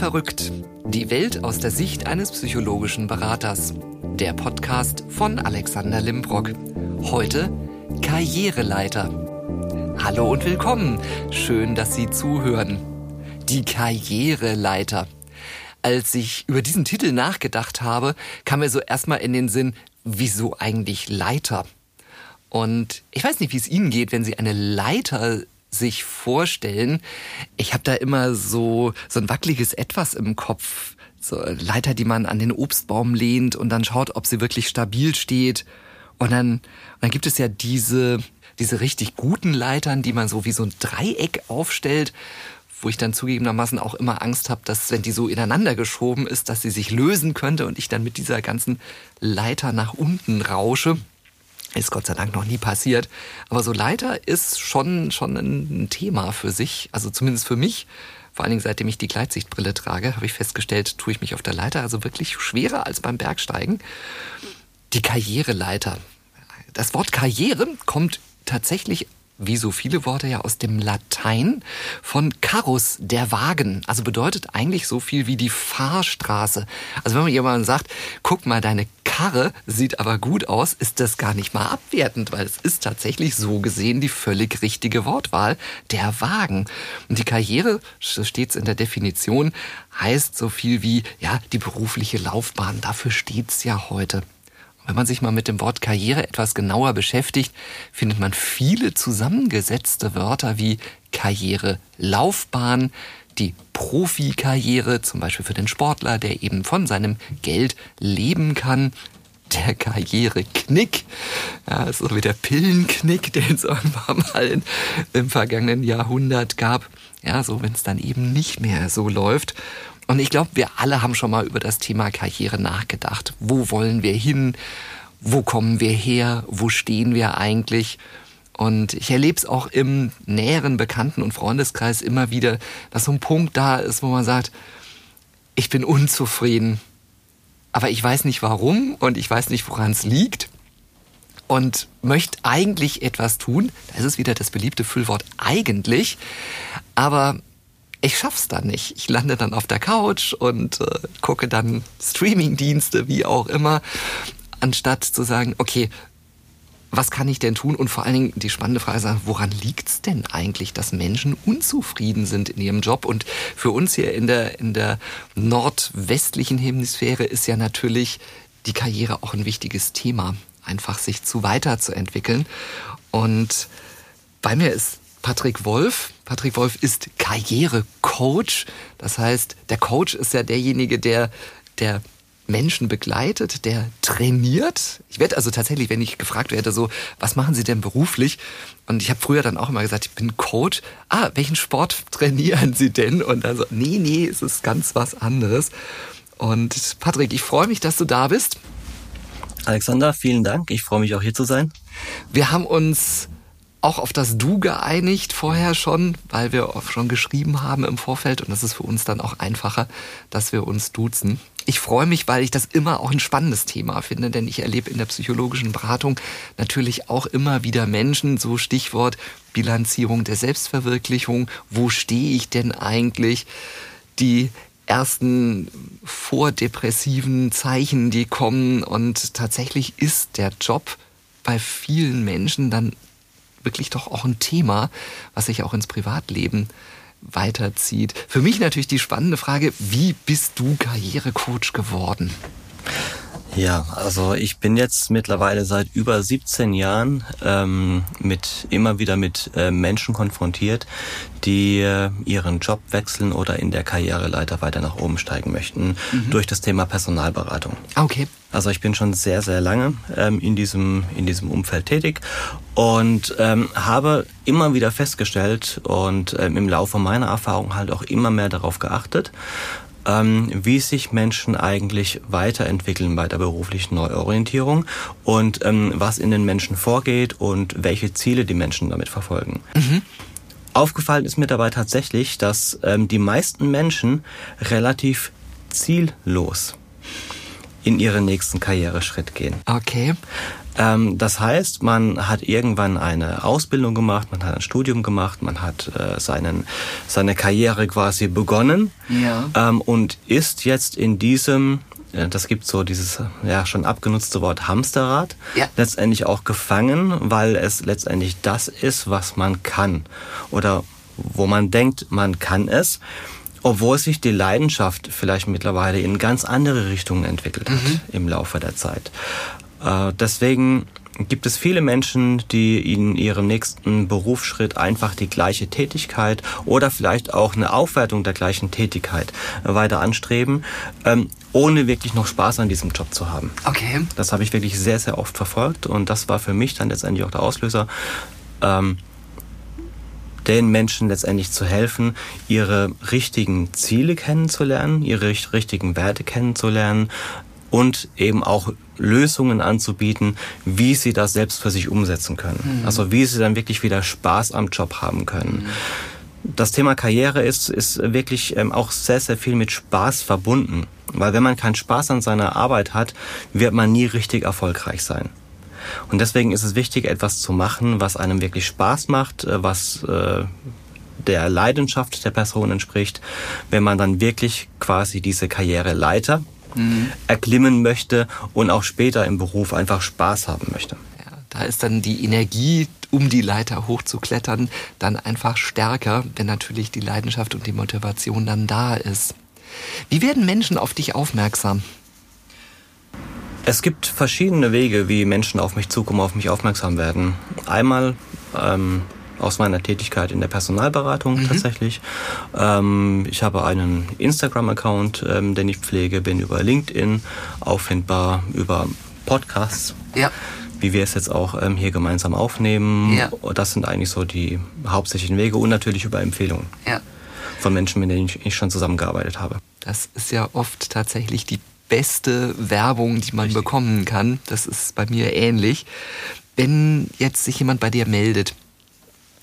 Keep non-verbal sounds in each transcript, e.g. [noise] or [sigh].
Verrückt. Die Welt aus der Sicht eines psychologischen Beraters. Der Podcast von Alexander Limbrock. Heute Karriereleiter. Hallo und willkommen. Schön, dass Sie zuhören. Die Karriereleiter. Als ich über diesen Titel nachgedacht habe, kam mir so erstmal in den Sinn, wieso eigentlich Leiter? Und ich weiß nicht, wie es Ihnen geht, wenn Sie eine Leiter sich vorstellen. Ich habe da immer so, so ein wackeliges Etwas im Kopf. So Leiter, die man an den Obstbaum lehnt und dann schaut, ob sie wirklich stabil steht. Und dann, und dann gibt es ja diese, diese richtig guten Leitern, die man so wie so ein Dreieck aufstellt, wo ich dann zugegebenermaßen auch immer Angst habe, dass wenn die so ineinander geschoben ist, dass sie sich lösen könnte und ich dann mit dieser ganzen Leiter nach unten rausche. Ist Gott sei Dank noch nie passiert. Aber so Leiter ist schon, schon ein Thema für sich. Also zumindest für mich. Vor allen Dingen, seitdem ich die Gleitsichtbrille trage, habe ich festgestellt, tue ich mich auf der Leiter also wirklich schwerer als beim Bergsteigen. Die Karriereleiter. Das Wort Karriere kommt tatsächlich wie so viele Worte ja aus dem Latein von Carus, der Wagen. Also bedeutet eigentlich so viel wie die Fahrstraße. Also wenn man jemandem sagt, guck mal, deine Karre sieht aber gut aus, ist das gar nicht mal abwertend, weil es ist tatsächlich so gesehen die völlig richtige Wortwahl, der Wagen. Und die Karriere, so steht es in der Definition, heißt so viel wie, ja, die berufliche Laufbahn. Dafür steht's ja heute. Wenn man sich mal mit dem Wort Karriere etwas genauer beschäftigt, findet man viele zusammengesetzte Wörter wie Karriere, Laufbahn, die Profikarriere, zum Beispiel für den Sportler, der eben von seinem Geld leben kann, der Karriereknick, ja, so wie der Pillenknick, den es [laughs] irgendwann mal in, im vergangenen Jahrhundert gab, ja, so wenn es dann eben nicht mehr so läuft. Und ich glaube, wir alle haben schon mal über das Thema Karriere nachgedacht. Wo wollen wir hin? Wo kommen wir her? Wo stehen wir eigentlich? Und ich erlebe es auch im näheren Bekannten- und Freundeskreis immer wieder, dass so ein Punkt da ist, wo man sagt, ich bin unzufrieden, aber ich weiß nicht warum und ich weiß nicht, woran es liegt und möchte eigentlich etwas tun. Da ist es wieder das beliebte Füllwort eigentlich, aber ich schaff's dann nicht. Ich lande dann auf der Couch und äh, gucke dann Streamingdienste, wie auch immer, anstatt zu sagen, okay, was kann ich denn tun? Und vor allen Dingen die spannende Frage ist, woran liegt's denn eigentlich, dass Menschen unzufrieden sind in ihrem Job? Und für uns hier in der, in der nordwestlichen Hemisphäre ist ja natürlich die Karriere auch ein wichtiges Thema, einfach sich zu weiterzuentwickeln. Und bei mir ist Patrick Wolf. Patrick Wolf ist Karrierecoach. Das heißt, der Coach ist ja derjenige, der, der Menschen begleitet, der trainiert. Ich werde also tatsächlich, wenn ich gefragt werde, so, was machen Sie denn beruflich? Und ich habe früher dann auch immer gesagt, ich bin Coach. Ah, welchen Sport trainieren Sie denn? Und dann so, nee, nee, es ist ganz was anderes. Und Patrick, ich freue mich, dass du da bist. Alexander, vielen Dank. Ich freue mich auch hier zu sein. Wir haben uns auch auf das Du geeinigt vorher schon, weil wir schon geschrieben haben im Vorfeld und das ist für uns dann auch einfacher, dass wir uns duzen. Ich freue mich, weil ich das immer auch ein spannendes Thema finde, denn ich erlebe in der psychologischen Beratung natürlich auch immer wieder Menschen, so Stichwort Bilanzierung der Selbstverwirklichung, wo stehe ich denn eigentlich? Die ersten vordepressiven Zeichen, die kommen und tatsächlich ist der Job bei vielen Menschen dann wirklich doch auch ein Thema, was sich auch ins Privatleben weiterzieht. Für mich natürlich die spannende Frage, wie bist du Karrierecoach geworden? Ja, also ich bin jetzt mittlerweile seit über 17 Jahren ähm, mit immer wieder mit äh, Menschen konfrontiert, die äh, ihren Job wechseln oder in der Karriereleiter weiter nach oben steigen möchten mhm. durch das Thema Personalberatung. Okay. Also ich bin schon sehr, sehr lange ähm, in, diesem, in diesem Umfeld tätig und ähm, habe immer wieder festgestellt und ähm, im Laufe meiner Erfahrung halt auch immer mehr darauf geachtet, ähm, wie sich Menschen eigentlich weiterentwickeln bei der beruflichen Neuorientierung und ähm, was in den Menschen vorgeht und welche Ziele die Menschen damit verfolgen. Mhm. Aufgefallen ist mir dabei tatsächlich, dass ähm, die meisten Menschen relativ ziellos in ihren nächsten Karriereschritt gehen. Okay. Ähm, das heißt, man hat irgendwann eine Ausbildung gemacht, man hat ein Studium gemacht, man hat äh, seinen, seine Karriere quasi begonnen ja. ähm, und ist jetzt in diesem das gibt so dieses ja schon abgenutzte Wort Hamsterrad ja. letztendlich auch gefangen, weil es letztendlich das ist, was man kann oder wo man denkt, man kann es, obwohl sich die Leidenschaft vielleicht mittlerweile in ganz andere Richtungen entwickelt hat mhm. im Laufe der Zeit. Äh, deswegen gibt es viele Menschen, die in ihrem nächsten Berufsschritt einfach die gleiche Tätigkeit oder vielleicht auch eine Aufwertung der gleichen Tätigkeit weiter anstreben, ähm, ohne wirklich noch Spaß an diesem Job zu haben. Okay. Das habe ich wirklich sehr, sehr oft verfolgt und das war für mich dann letztendlich auch der Auslöser, ähm, den Menschen letztendlich zu helfen, ihre richtigen Ziele kennenzulernen, ihre richtigen Werte kennenzulernen und eben auch Lösungen anzubieten, wie sie das selbst für sich umsetzen können. Mhm. Also wie sie dann wirklich wieder Spaß am Job haben können. Mhm. Das Thema Karriere ist, ist wirklich ähm, auch sehr, sehr viel mit Spaß verbunden. Weil wenn man keinen Spaß an seiner Arbeit hat, wird man nie richtig erfolgreich sein. Und deswegen ist es wichtig, etwas zu machen, was einem wirklich Spaß macht, äh, was äh, der Leidenschaft der Person entspricht, wenn man dann wirklich quasi diese Karriereleiter mhm. erklimmen möchte und auch später im Beruf einfach Spaß haben möchte. Ja, da ist dann die Energie, um die Leiter hochzuklettern, dann einfach stärker, wenn natürlich die Leidenschaft und die Motivation dann da ist. Wie werden Menschen auf dich aufmerksam? Es gibt verschiedene Wege, wie Menschen auf mich zukommen, auf mich aufmerksam werden. Einmal ähm, aus meiner Tätigkeit in der Personalberatung mhm. tatsächlich. Ähm, ich habe einen Instagram-Account, ähm, den ich pflege, bin über LinkedIn auffindbar, über Podcasts. Ja. Wie wir es jetzt auch ähm, hier gemeinsam aufnehmen. Ja. Das sind eigentlich so die hauptsächlichen Wege und natürlich über Empfehlungen. Ja. Von Menschen, mit denen ich schon zusammengearbeitet habe. Das ist ja oft tatsächlich die beste Werbung, die man Richtig. bekommen kann. Das ist bei mir ähnlich. Wenn jetzt sich jemand bei dir meldet,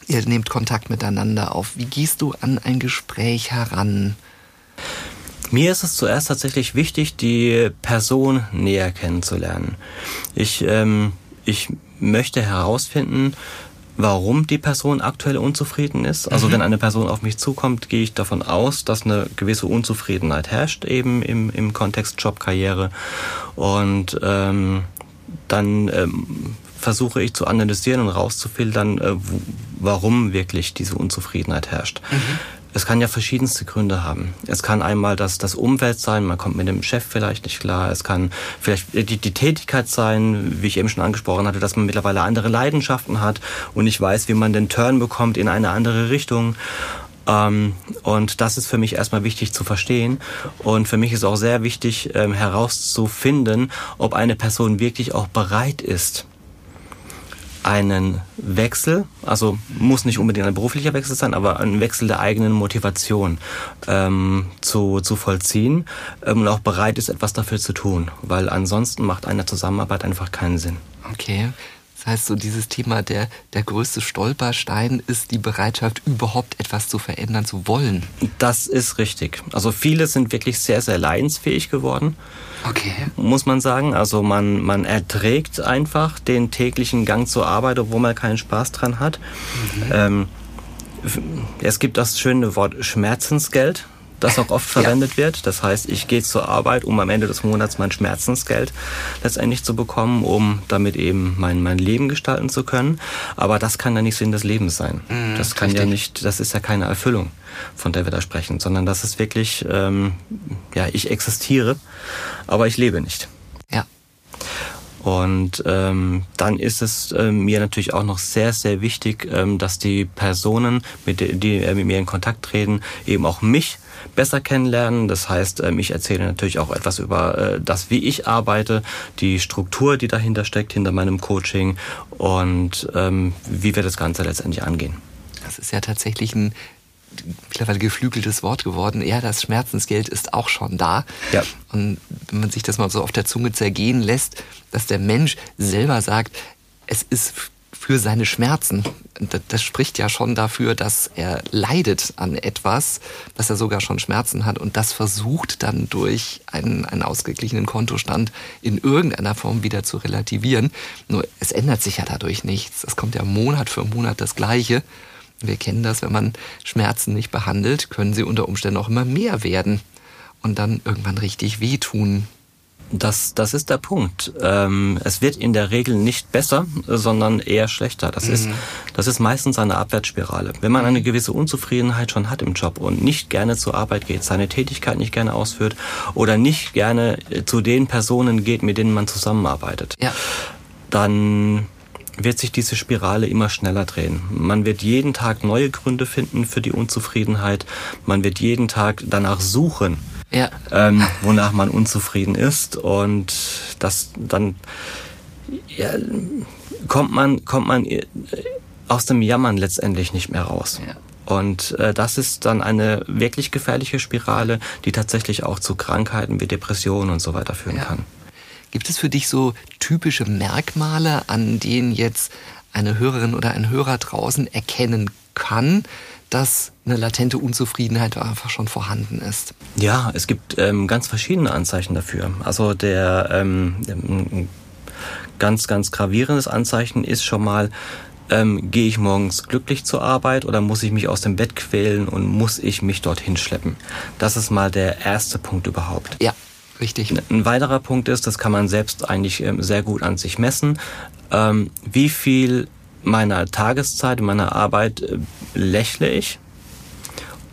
ihr nehmt Kontakt miteinander auf, wie gehst du an ein Gespräch heran? Mir ist es zuerst tatsächlich wichtig, die Person näher kennenzulernen. Ich, ähm, ich möchte herausfinden, warum die Person aktuell unzufrieden ist. Also mhm. wenn eine Person auf mich zukommt, gehe ich davon aus, dass eine gewisse Unzufriedenheit herrscht, eben im, im Kontext Job, Karriere. Und ähm, dann ähm, versuche ich zu analysieren und rauszufiltern, äh, warum wirklich diese Unzufriedenheit herrscht. Mhm. Es kann ja verschiedenste Gründe haben. Es kann einmal das, das Umfeld sein, man kommt mit dem Chef vielleicht nicht klar. Es kann vielleicht die, die Tätigkeit sein, wie ich eben schon angesprochen hatte, dass man mittlerweile andere Leidenschaften hat und nicht weiß, wie man den Turn bekommt in eine andere Richtung. Ähm, und das ist für mich erstmal wichtig zu verstehen. Und für mich ist auch sehr wichtig ähm, herauszufinden, ob eine Person wirklich auch bereit ist, einen Wechsel, also muss nicht unbedingt ein beruflicher Wechsel sein, aber ein Wechsel der eigenen Motivation ähm, zu, zu vollziehen ähm, und auch bereit ist, etwas dafür zu tun, weil ansonsten macht eine Zusammenarbeit einfach keinen Sinn. Okay. Heißt, so dieses Thema, der, der größte Stolperstein ist die Bereitschaft, überhaupt etwas zu verändern zu wollen. Das ist richtig. Also viele sind wirklich sehr, sehr leidensfähig geworden Okay. Muss man sagen. Also man, man erträgt einfach den täglichen Gang zur Arbeit, obwohl man keinen Spaß dran hat. Mhm. Ähm, es gibt das schöne Wort Schmerzensgeld, das auch oft verwendet ja. wird. Das heißt, ich gehe zur Arbeit, um am Ende des Monats mein Schmerzensgeld letztendlich zu bekommen, um damit eben mein, mein Leben gestalten zu können. Aber das kann ja nicht Sinn des Lebens sein. Mhm, das kann richtig. ja nicht, das ist ja keine Erfüllung, von der wir da sprechen, sondern das ist wirklich, ähm, ja, ich existiere aber ich lebe nicht. Und ähm, dann ist es äh, mir natürlich auch noch sehr, sehr wichtig, ähm, dass die Personen, mit die, die äh, mit mir in Kontakt treten, eben auch mich besser kennenlernen. Das heißt, ähm, ich erzähle natürlich auch etwas über äh, das, wie ich arbeite, die Struktur, die dahinter steckt, hinter meinem Coaching und ähm, wie wir das Ganze letztendlich angehen. Das ist ja tatsächlich ein mittlerweile geflügeltes Wort geworden. Ja, das Schmerzensgeld ist auch schon da. Ja. Und wenn man sich das mal so auf der Zunge zergehen lässt, dass der Mensch selber sagt, es ist für seine Schmerzen. Das spricht ja schon dafür, dass er leidet an etwas, dass er sogar schon Schmerzen hat und das versucht dann durch einen, einen ausgeglichenen Kontostand in irgendeiner Form wieder zu relativieren. Nur es ändert sich ja dadurch nichts. Es kommt ja Monat für Monat das Gleiche. Wir kennen das, wenn man Schmerzen nicht behandelt, können sie unter Umständen auch immer mehr werden und dann irgendwann richtig wehtun. Das, das ist der Punkt. Ähm, es wird in der Regel nicht besser, sondern eher schlechter. Das, mhm. ist, das ist meistens eine Abwärtsspirale. Wenn man eine gewisse Unzufriedenheit schon hat im Job und nicht gerne zur Arbeit geht, seine Tätigkeit nicht gerne ausführt oder nicht gerne äh, zu den Personen geht, mit denen man zusammenarbeitet, ja. dann wird sich diese Spirale immer schneller drehen. Man wird jeden Tag neue Gründe finden für die Unzufriedenheit. Man wird jeden Tag danach suchen, ja. ähm, wonach man unzufrieden ist. Und das dann ja, kommt man kommt man aus dem Jammern letztendlich nicht mehr raus. Ja. Und äh, das ist dann eine wirklich gefährliche Spirale, die tatsächlich auch zu Krankheiten wie Depressionen und so weiter führen kann. Gibt es für dich so typische Merkmale, an denen jetzt eine Hörerin oder ein Hörer draußen erkennen kann, dass eine latente Unzufriedenheit einfach schon vorhanden ist. Ja, es gibt ähm, ganz verschiedene Anzeichen dafür. Also der ähm, ganz, ganz gravierendes Anzeichen ist schon mal, ähm, gehe ich morgens glücklich zur Arbeit oder muss ich mich aus dem Bett quälen und muss ich mich dorthin schleppen? Das ist mal der erste Punkt überhaupt. Ja. Richtig. Ein weiterer Punkt ist, das kann man selbst eigentlich ähm, sehr gut an sich messen, ähm, wie viel meiner Tageszeit, meiner Arbeit äh, lächle ich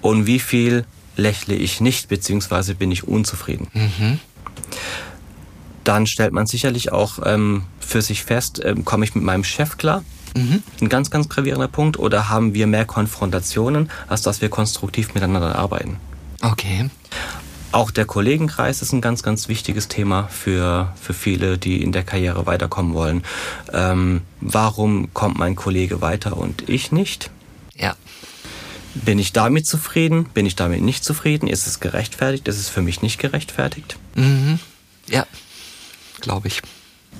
und wie viel lächle ich nicht, beziehungsweise bin ich unzufrieden. Mhm. Dann stellt man sicherlich auch ähm, für sich fest, komme ich mit meinem Chef klar? Mhm. Ein ganz, ganz gravierender Punkt. Oder haben wir mehr Konfrontationen, als dass wir konstruktiv miteinander arbeiten? Okay. Auch der Kollegenkreis ist ein ganz, ganz wichtiges Thema für, für viele, die in der Karriere weiterkommen wollen. Ähm, warum kommt mein Kollege weiter und ich nicht? Ja. Bin ich damit zufrieden? Bin ich damit nicht zufrieden? Ist es gerechtfertigt? Ist es für mich nicht gerechtfertigt? Mhm. Ja, glaube ich.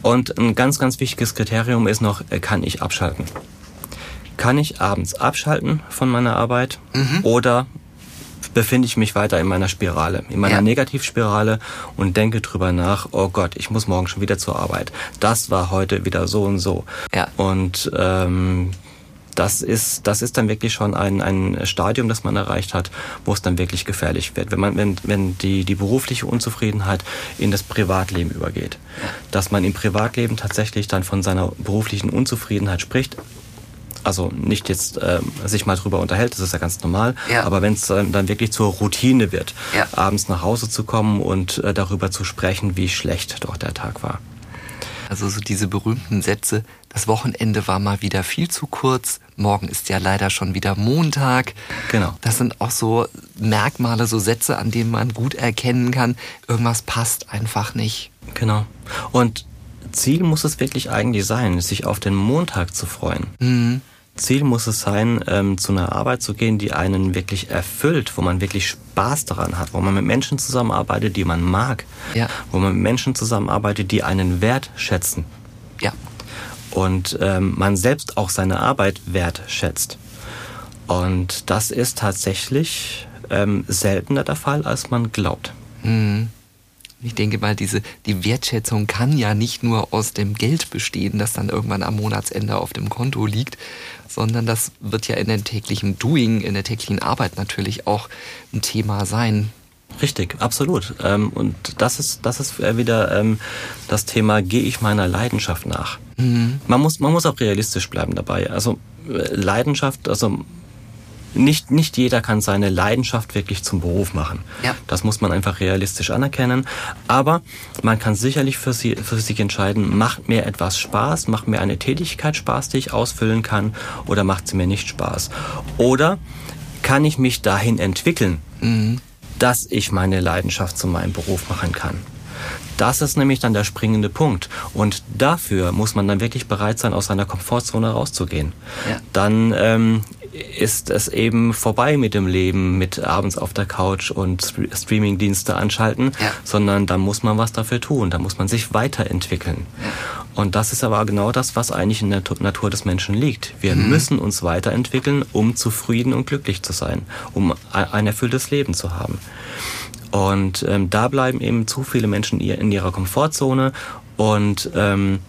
Und ein ganz, ganz wichtiges Kriterium ist noch, äh, kann ich abschalten? Kann ich abends abschalten von meiner Arbeit? Mhm. Oder befinde ich mich weiter in meiner Spirale, in meiner ja. Negativspirale und denke drüber nach, oh Gott, ich muss morgen schon wieder zur Arbeit. Das war heute wieder so und so. Ja. Und ähm, das ist, das ist dann wirklich schon ein, ein Stadium, das man erreicht hat, wo es dann wirklich gefährlich wird. Wenn man, wenn, wenn die, die berufliche Unzufriedenheit in das Privatleben übergeht. Dass man im Privatleben tatsächlich dann von seiner beruflichen Unzufriedenheit spricht, also nicht jetzt äh, sich mal drüber unterhält, das ist ja ganz normal, ja. aber wenn es äh, dann wirklich zur Routine wird, ja. abends nach Hause zu kommen und äh, darüber zu sprechen, wie schlecht doch der Tag war. Also so diese berühmten Sätze, das Wochenende war mal wieder viel zu kurz, morgen ist ja leider schon wieder Montag. Genau. Das sind auch so Merkmale, so Sätze, an denen man gut erkennen kann, irgendwas passt einfach nicht. Genau. Und Ziel muss es wirklich eigentlich sein, sich auf den Montag zu freuen. Mhm. Ziel muss es sein, ähm, zu einer Arbeit zu gehen, die einen wirklich erfüllt, wo man wirklich Spaß daran hat, wo man mit Menschen zusammenarbeitet, die man mag, ja. wo man mit Menschen zusammenarbeitet, die einen wertschätzen. Ja. Und ähm, man selbst auch seine Arbeit wertschätzt. Und das ist tatsächlich ähm, seltener der Fall, als man glaubt. Mhm. Ich denke mal, diese, die Wertschätzung kann ja nicht nur aus dem Geld bestehen, das dann irgendwann am Monatsende auf dem Konto liegt, sondern das wird ja in der täglichen Doing, in der täglichen Arbeit natürlich auch ein Thema sein. Richtig, absolut. Ähm, und das ist, das ist wieder ähm, das Thema, gehe ich meiner Leidenschaft nach? Mhm. Man, muss, man muss auch realistisch bleiben dabei. Also äh, Leidenschaft, also nicht, nicht jeder kann seine Leidenschaft wirklich zum Beruf machen. Ja. Das muss man einfach realistisch anerkennen. Aber man kann sicherlich für, sie, für sich entscheiden, macht mir etwas Spaß, macht mir eine Tätigkeit Spaß, die ich ausfüllen kann, oder macht sie mir nicht Spaß. Oder kann ich mich dahin entwickeln, mhm. dass ich meine Leidenschaft zu meinem Beruf machen kann. Das ist nämlich dann der springende Punkt. Und dafür muss man dann wirklich bereit sein, aus seiner Komfortzone rauszugehen. Ja. Dann ähm, ist es eben vorbei mit dem Leben, mit abends auf der Couch und Streamingdienste anschalten, ja. sondern da muss man was dafür tun, da muss man sich weiterentwickeln. Ja. Und das ist aber genau das, was eigentlich in der Natur des Menschen liegt. Wir mhm. müssen uns weiterentwickeln, um zufrieden und glücklich zu sein, um ein erfülltes Leben zu haben. Und ähm, da bleiben eben zu viele Menschen in ihrer Komfortzone und ähm,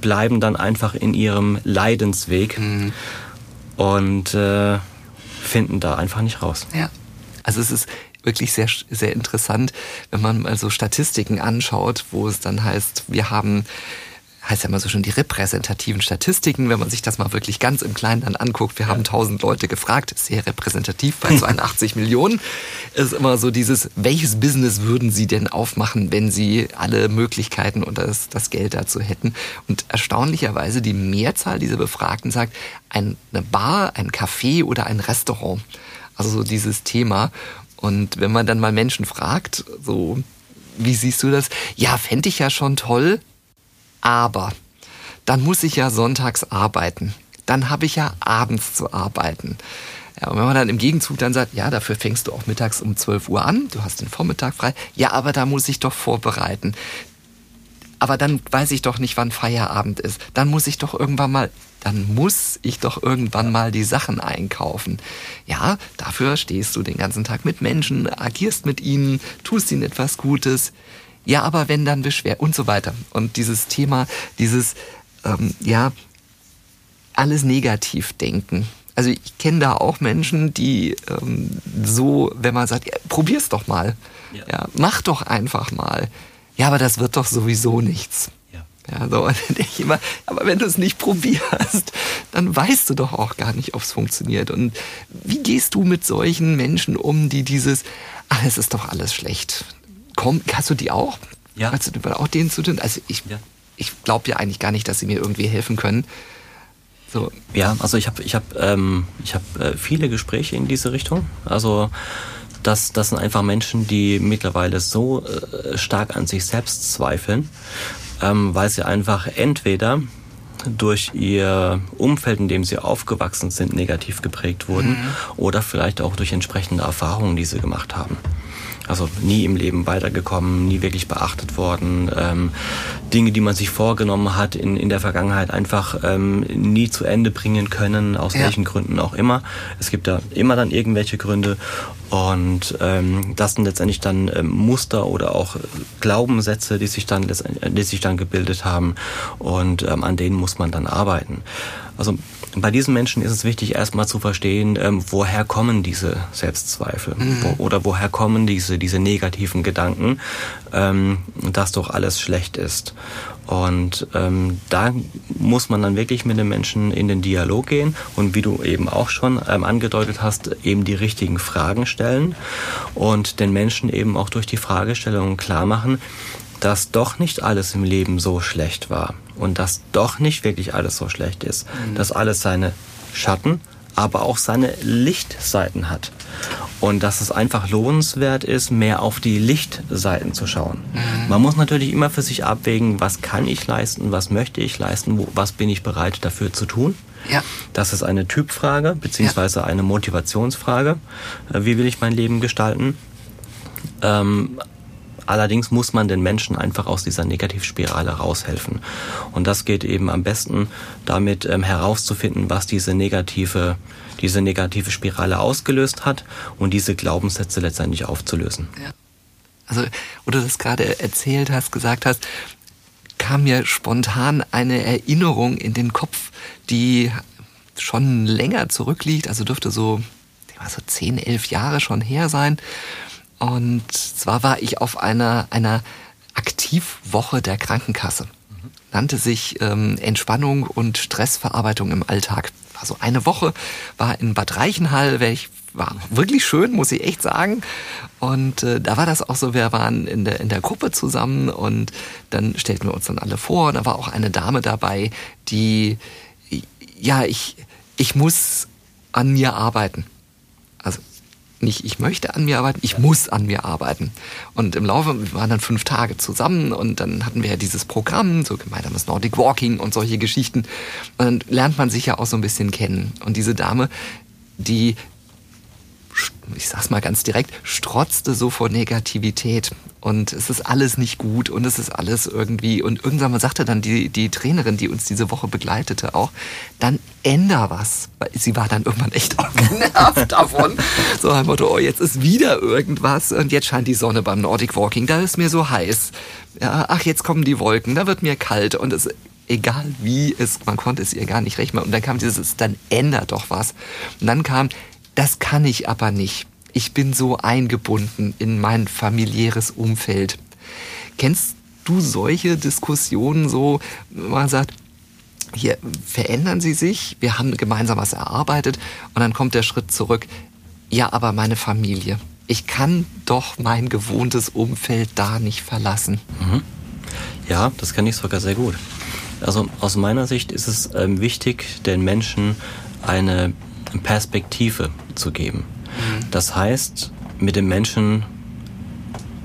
bleiben dann einfach in ihrem Leidensweg mhm. Und äh, finden da einfach nicht raus. Ja. Also es ist wirklich sehr, sehr interessant, wenn man mal so Statistiken anschaut, wo es dann heißt, wir haben heißt ja immer so schon die repräsentativen Statistiken, wenn man sich das mal wirklich ganz im Kleinen dann anguckt. Wir haben tausend Leute gefragt, sehr repräsentativ bei [laughs] 82 Millionen. Ist immer so dieses, welches Business würden Sie denn aufmachen, wenn Sie alle Möglichkeiten und das, das Geld dazu hätten? Und erstaunlicherweise die Mehrzahl dieser Befragten sagt, eine Bar, ein Café oder ein Restaurant. Also so dieses Thema. Und wenn man dann mal Menschen fragt, so, wie siehst du das? Ja, fände ich ja schon toll, aber dann muss ich ja sonntags arbeiten. Dann habe ich ja abends zu arbeiten. Ja, und wenn man dann im Gegenzug dann sagt, ja, dafür fängst du auch mittags um 12 Uhr an, du hast den Vormittag frei, ja, aber da muss ich doch vorbereiten. Aber dann weiß ich doch nicht, wann Feierabend ist. Dann muss ich doch irgendwann mal, dann muss ich doch irgendwann mal die Sachen einkaufen. Ja, dafür stehst du den ganzen Tag mit Menschen, agierst mit ihnen, tust ihnen etwas Gutes ja, aber wenn dann Beschwer und so weiter. Und dieses Thema, dieses, ähm, ja, alles negativ denken. Also ich kenne da auch Menschen, die ähm, so, wenn man sagt, ja, probier's doch mal. Ja. ja. mach doch einfach mal. Ja, aber das wird doch sowieso nichts. Ja. Ja, so, [laughs] und dann denke ich immer, aber wenn du es nicht probierst, dann weißt du doch auch gar nicht, ob es funktioniert. Und wie gehst du mit solchen Menschen um, die dieses, ach, es ist doch alles schlecht komm, hast du die auch? Ja. Hast du auch denen zu tun? Also ich, ja. ich glaube ja eigentlich gar nicht, dass sie mir irgendwie helfen können. So. Ja, also ich habe ich hab, ähm, ich hab, äh, viele Gespräche in diese Richtung. Also das, das sind einfach Menschen, die mittlerweile so äh, stark an sich selbst zweifeln, ähm, weil sie einfach entweder durch ihr Umfeld, in dem sie aufgewachsen sind, negativ geprägt wurden mhm. oder vielleicht auch durch entsprechende Erfahrungen, die sie gemacht haben also nie im Leben weitergekommen, nie wirklich beachtet worden. Ähm, Dinge, die man sich vorgenommen hat in, in der Vergangenheit, einfach ähm, nie zu Ende bringen können, aus ja. welchen Gründen auch immer. Es gibt da immer dann irgendwelche Gründe und ähm, das sind letztendlich dann ähm, Muster oder auch Glaubenssätze, die sich dann die sich dann gebildet haben und ähm, an denen muss man dann arbeiten. Also bei diesen Menschen ist es wichtig, erstmal zu verstehen, ähm, woher kommen diese Selbstzweifel mhm. Wo, oder woher kommen diese, diese negativen Gedanken, ähm, dass doch alles schlecht ist. Und ähm, da muss man dann wirklich mit den Menschen in den Dialog gehen und wie du eben auch schon ähm, angedeutet hast, eben die richtigen Fragen stellen und den Menschen eben auch durch die Fragestellungen klar machen, dass doch nicht alles im Leben so schlecht war und dass doch nicht wirklich alles so schlecht ist, mhm. dass alles seine Schatten, aber auch seine Lichtseiten hat. Und dass es einfach lohnenswert ist, mehr auf die Lichtseiten zu schauen. Mhm. Man muss natürlich immer für sich abwägen, was kann ich leisten, was möchte ich leisten, wo, was bin ich bereit dafür zu tun. Ja. Das ist eine Typfrage, beziehungsweise ja. eine Motivationsfrage. Äh, wie will ich mein Leben gestalten? Ähm, Allerdings muss man den Menschen einfach aus dieser Negativspirale raushelfen. Und das geht eben am besten damit ähm, herauszufinden, was diese negative, diese negative Spirale ausgelöst hat und diese Glaubenssätze letztendlich aufzulösen. Ja. Also, wo du das gerade erzählt hast, gesagt hast, kam mir spontan eine Erinnerung in den Kopf, die schon länger zurückliegt, also dürfte so, so zehn, elf Jahre schon her sein. Und zwar war ich auf einer, einer Aktivwoche der Krankenkasse. Mhm. Nannte sich ähm, Entspannung und Stressverarbeitung im Alltag. Also eine Woche war in Bad Reichenhall, ich war wirklich schön, muss ich echt sagen. Und äh, da war das auch so, wir waren in der, in der Gruppe zusammen und dann stellten wir uns dann alle vor. Und da war auch eine Dame dabei, die, ja, ich, ich muss an mir arbeiten. Nicht ich möchte an mir arbeiten, ich muss an mir arbeiten. Und im Laufe, wir waren dann fünf Tage zusammen und dann hatten wir ja dieses Programm, so gemeinsames Nordic Walking und solche Geschichten. Und dann lernt man sich ja auch so ein bisschen kennen. Und diese Dame, die ich sag's mal ganz direkt, strotzte so vor Negativität. Und es ist alles nicht gut und es ist alles irgendwie. Und irgendwann mal sagte dann die, die Trainerin, die uns diese Woche begleitete, auch, dann änder was. Weil sie war dann irgendwann echt [laughs] auch genervt davon. So ein Motto, oh, jetzt ist wieder irgendwas und jetzt scheint die Sonne beim Nordic Walking, da ist mir so heiß. Ja, ach, jetzt kommen die Wolken, da wird mir kalt und es egal wie es, man konnte es ihr gar nicht recht machen. Und dann kam dieses, dann ändert doch was. Und dann kam, das kann ich aber nicht. Ich bin so eingebunden in mein familiäres Umfeld. Kennst du solche Diskussionen so, man sagt, hier verändern Sie sich, wir haben gemeinsam was erarbeitet und dann kommt der Schritt zurück, ja, aber meine Familie, ich kann doch mein gewohntes Umfeld da nicht verlassen. Mhm. Ja, das kann ich sogar sehr gut. Also aus meiner Sicht ist es ähm, wichtig, den Menschen eine Perspektive zu geben. Mhm. Das heißt, mit dem Menschen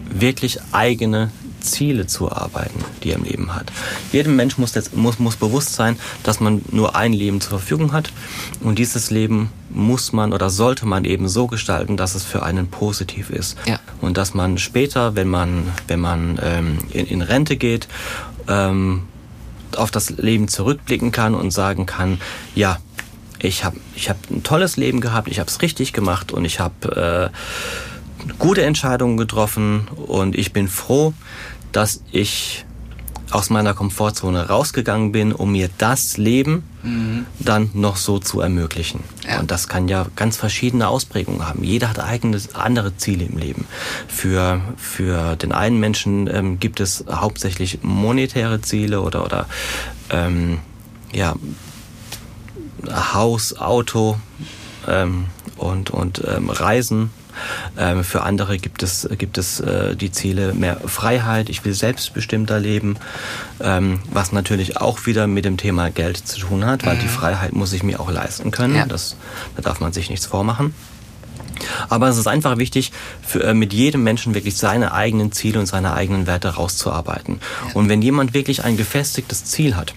wirklich eigene Ziele zu arbeiten, die er im Leben hat. Jedem Mensch muss, jetzt, muss, muss bewusst sein, dass man nur ein Leben zur Verfügung hat und dieses Leben muss man oder sollte man eben so gestalten, dass es für einen positiv ist. Ja. Und dass man später, wenn man, wenn man ähm, in, in Rente geht, ähm, auf das Leben zurückblicken kann und sagen kann, ja, ich habe ich hab ein tolles Leben gehabt, ich habe es richtig gemacht und ich habe äh, gute Entscheidungen getroffen und ich bin froh, dass ich aus meiner Komfortzone rausgegangen bin, um mir das Leben mhm. dann noch so zu ermöglichen. Ja. Und das kann ja ganz verschiedene Ausprägungen haben. Jeder hat eigene andere Ziele im Leben. Für, für den einen Menschen ähm, gibt es hauptsächlich monetäre Ziele oder, oder ähm, ja, Haus, Auto ähm, und, und ähm, Reisen. Ähm, für andere gibt es, gibt es äh, die Ziele mehr Freiheit, ich will selbstbestimmter leben, ähm, was natürlich auch wieder mit dem Thema Geld zu tun hat, weil mhm. die Freiheit muss ich mir auch leisten können. Ja. Das, da darf man sich nichts vormachen. Aber es ist einfach wichtig, für, äh, mit jedem Menschen wirklich seine eigenen Ziele und seine eigenen Werte rauszuarbeiten. Ja. Und wenn jemand wirklich ein gefestigtes Ziel hat,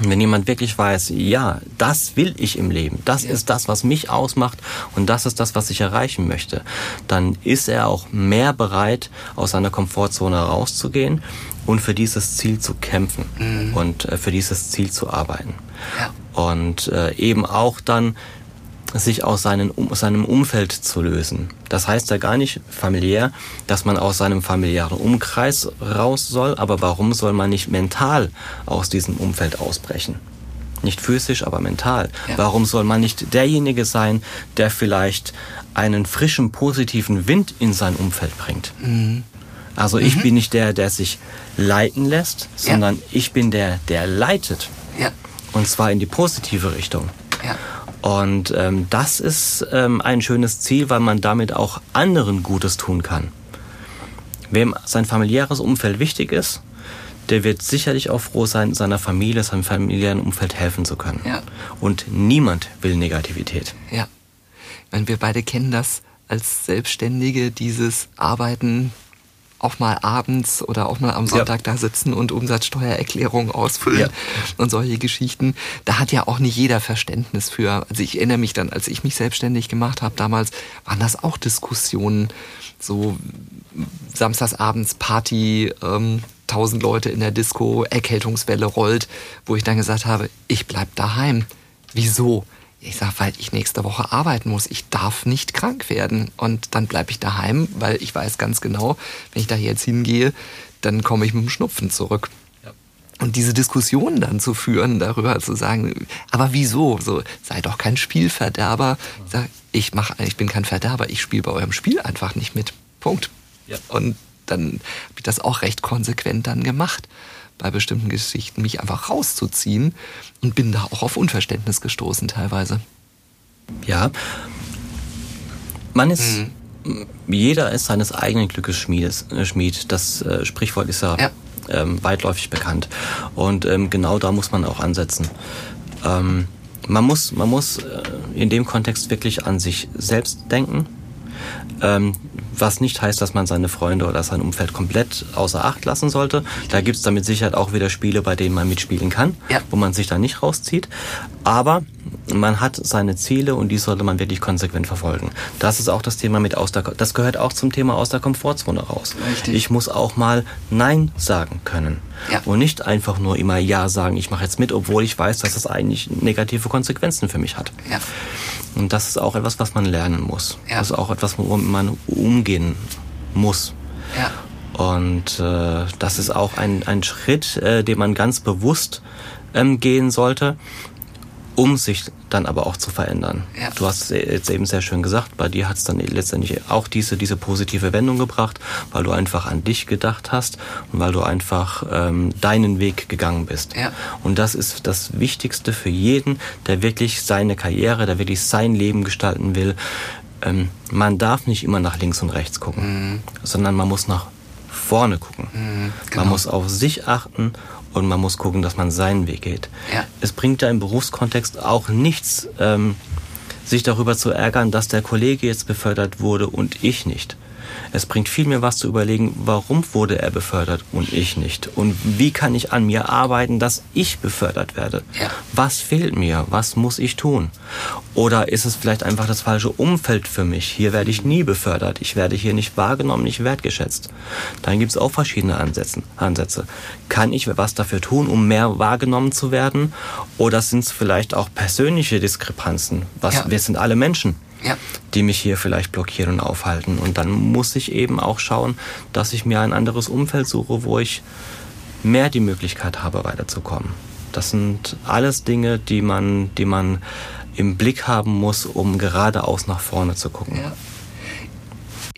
wenn jemand wirklich weiß, ja, das will ich im Leben, das ja. ist das, was mich ausmacht und das ist das, was ich erreichen möchte, dann ist er auch mehr bereit, aus seiner Komfortzone rauszugehen und für dieses Ziel zu kämpfen mhm. und äh, für dieses Ziel zu arbeiten. Ja. Und äh, eben auch dann sich aus seinen, aus seinem Umfeld zu lösen. Das heißt ja gar nicht familiär, dass man aus seinem familiären Umkreis raus soll, aber warum soll man nicht mental aus diesem Umfeld ausbrechen? Nicht physisch, aber mental. Ja. Warum soll man nicht derjenige sein, der vielleicht einen frischen, positiven Wind in sein Umfeld bringt? Mhm. Also ich mhm. bin nicht der, der sich leiten lässt, sondern ja. ich bin der, der leitet. Ja. Und zwar in die positive Richtung. Ja. Und ähm, das ist ähm, ein schönes Ziel, weil man damit auch anderen Gutes tun kann. Wem sein familiäres Umfeld wichtig ist, der wird sicherlich auch froh sein, seiner Familie, seinem familiären Umfeld helfen zu können. Ja. Und niemand will Negativität. Ja. Meine, wir beide kennen das als Selbstständige, dieses Arbeiten auch mal abends oder auch mal am Sonntag ja. da sitzen und Umsatzsteuererklärungen ausfüllen ja. und solche Geschichten. Da hat ja auch nicht jeder Verständnis für. Also ich erinnere mich dann, als ich mich selbstständig gemacht habe damals, waren das auch Diskussionen, so samstagsabends Party, ähm, tausend Leute in der Disco, Erkältungswelle rollt, wo ich dann gesagt habe, ich bleib daheim. Wieso? Ich sage, weil ich nächste Woche arbeiten muss. Ich darf nicht krank werden. Und dann bleibe ich daheim, weil ich weiß ganz genau, wenn ich da jetzt hingehe, dann komme ich mit dem Schnupfen zurück. Und diese Diskussion dann zu führen, darüber zu sagen, aber wieso? So, sei doch kein Spielverderber. Ich, sag, ich, mach, ich bin kein Verderber, ich spiele bei eurem Spiel einfach nicht mit. Punkt. Ja. Und dann habe ich das auch recht konsequent dann gemacht bei bestimmten Geschichten, mich einfach rauszuziehen und bin da auch auf Unverständnis gestoßen teilweise. Ja. Man ist, mhm. jeder ist seines eigenen Glückes Schmiedes, Schmied. Das äh, Sprichwort ist ja, ja. Ähm, weitläufig bekannt. Und ähm, genau da muss man auch ansetzen. Ähm, man muss, man muss äh, in dem Kontext wirklich an sich selbst denken. Ähm, was nicht heißt, dass man seine Freunde oder sein Umfeld komplett außer Acht lassen sollte. Da gibt es dann mit Sicherheit auch wieder Spiele, bei denen man mitspielen kann, ja. wo man sich da nicht rauszieht. Aber man hat seine Ziele und die sollte man wirklich konsequent verfolgen. Das ist auch das Thema mit aus der, das gehört auch zum Thema aus der Komfortzone raus. Richtig. Ich muss auch mal Nein sagen können. Ja. Und nicht einfach nur immer Ja sagen, ich mache jetzt mit, obwohl ich weiß, dass das eigentlich negative Konsequenzen für mich hat. Ja. Und das ist auch etwas, was man lernen muss. Ja. Das ist auch etwas, womit man umgehen muss. Ja. Und äh, das ist auch ein, ein Schritt, äh, den man ganz bewusst ähm, gehen sollte um sich dann aber auch zu verändern. Ja. Du hast es jetzt eben sehr schön gesagt, bei dir hat es dann letztendlich auch diese, diese positive Wendung gebracht, weil du einfach an dich gedacht hast und weil du einfach ähm, deinen Weg gegangen bist. Ja. Und das ist das Wichtigste für jeden, der wirklich seine Karriere, der wirklich sein Leben gestalten will. Ähm, man darf nicht immer nach links und rechts gucken, mhm. sondern man muss nach vorne gucken. Mhm, genau. Man muss auf sich achten und man muss gucken, dass man seinen Weg geht. Ja. Es bringt ja im Berufskontext auch nichts, ähm, sich darüber zu ärgern, dass der Kollege jetzt befördert wurde und ich nicht. Es bringt viel mehr was zu überlegen, warum wurde er befördert und ich nicht? Und wie kann ich an mir arbeiten, dass ich befördert werde? Ja. Was fehlt mir? Was muss ich tun? Oder ist es vielleicht einfach das falsche Umfeld für mich? Hier werde ich nie befördert. Ich werde hier nicht wahrgenommen, nicht wertgeschätzt. Dann gibt es auch verschiedene Ansätze. Ansätze. Kann ich was dafür tun, um mehr wahrgenommen zu werden? Oder sind es vielleicht auch persönliche Diskrepanzen? Was, ja. Wir sind alle Menschen ja. die mich hier vielleicht blockieren und aufhalten. Und dann muss ich eben auch schauen, dass ich mir ein anderes Umfeld suche, wo ich mehr die Möglichkeit habe, weiterzukommen. Das sind alles Dinge, die man, die man im Blick haben muss, um geradeaus nach vorne zu gucken. Ja.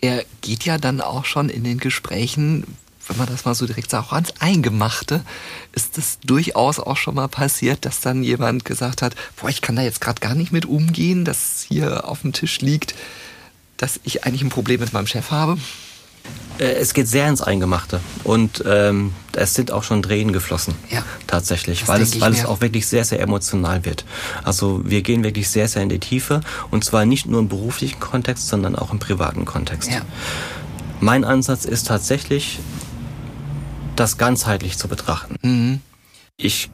Er geht ja dann auch schon in den Gesprächen wenn man das mal so direkt sagt, auch ans Eingemachte, ist es durchaus auch schon mal passiert, dass dann jemand gesagt hat, boah, ich kann da jetzt gerade gar nicht mit umgehen, dass hier auf dem Tisch liegt, dass ich eigentlich ein Problem mit meinem Chef habe? Äh, es geht sehr ins Eingemachte und ähm, es sind auch schon Tränen geflossen, ja, tatsächlich, weil es, weil es auch wirklich sehr, sehr emotional wird. Also wir gehen wirklich sehr, sehr in die Tiefe und zwar nicht nur im beruflichen Kontext, sondern auch im privaten Kontext. Ja. Mein Ansatz ist tatsächlich, das ganzheitlich zu betrachten. Mhm. Ich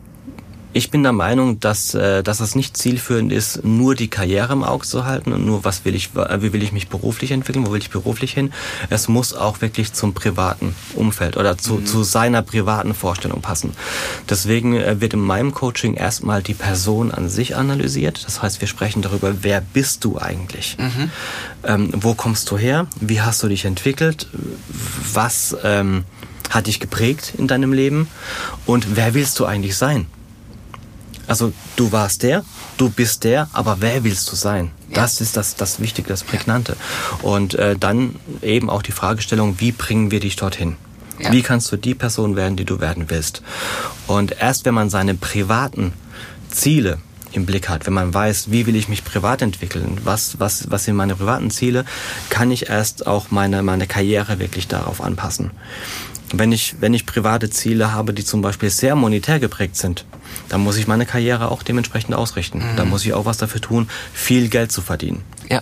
ich bin der Meinung, dass, äh, dass es nicht zielführend ist, nur die Karriere im Auge zu halten und nur, was will ich, wie will ich mich beruflich entwickeln, wo will ich beruflich hin. Es muss auch wirklich zum privaten Umfeld oder zu, mhm. zu seiner privaten Vorstellung passen. Deswegen äh, wird in meinem Coaching erstmal die Person an sich analysiert. Das heißt, wir sprechen darüber, wer bist du eigentlich? Mhm. Ähm, wo kommst du her? Wie hast du dich entwickelt? Was, ähm, hat dich geprägt in deinem Leben und wer willst du eigentlich sein? Also du warst der, du bist der, aber wer willst du sein? Das ist das, das Wichtige, das Prägnante. Und äh, dann eben auch die Fragestellung, wie bringen wir dich dorthin? Ja. Wie kannst du die Person werden, die du werden willst? Und erst wenn man seine privaten Ziele im Blick hat, wenn man weiß, wie will ich mich privat entwickeln, was, was, was sind meine privaten Ziele, kann ich erst auch meine, meine Karriere wirklich darauf anpassen. Wenn ich, wenn ich private Ziele habe, die zum Beispiel sehr monetär geprägt sind, dann muss ich meine Karriere auch dementsprechend ausrichten. Mhm. Da muss ich auch was dafür tun, viel Geld zu verdienen. Ja.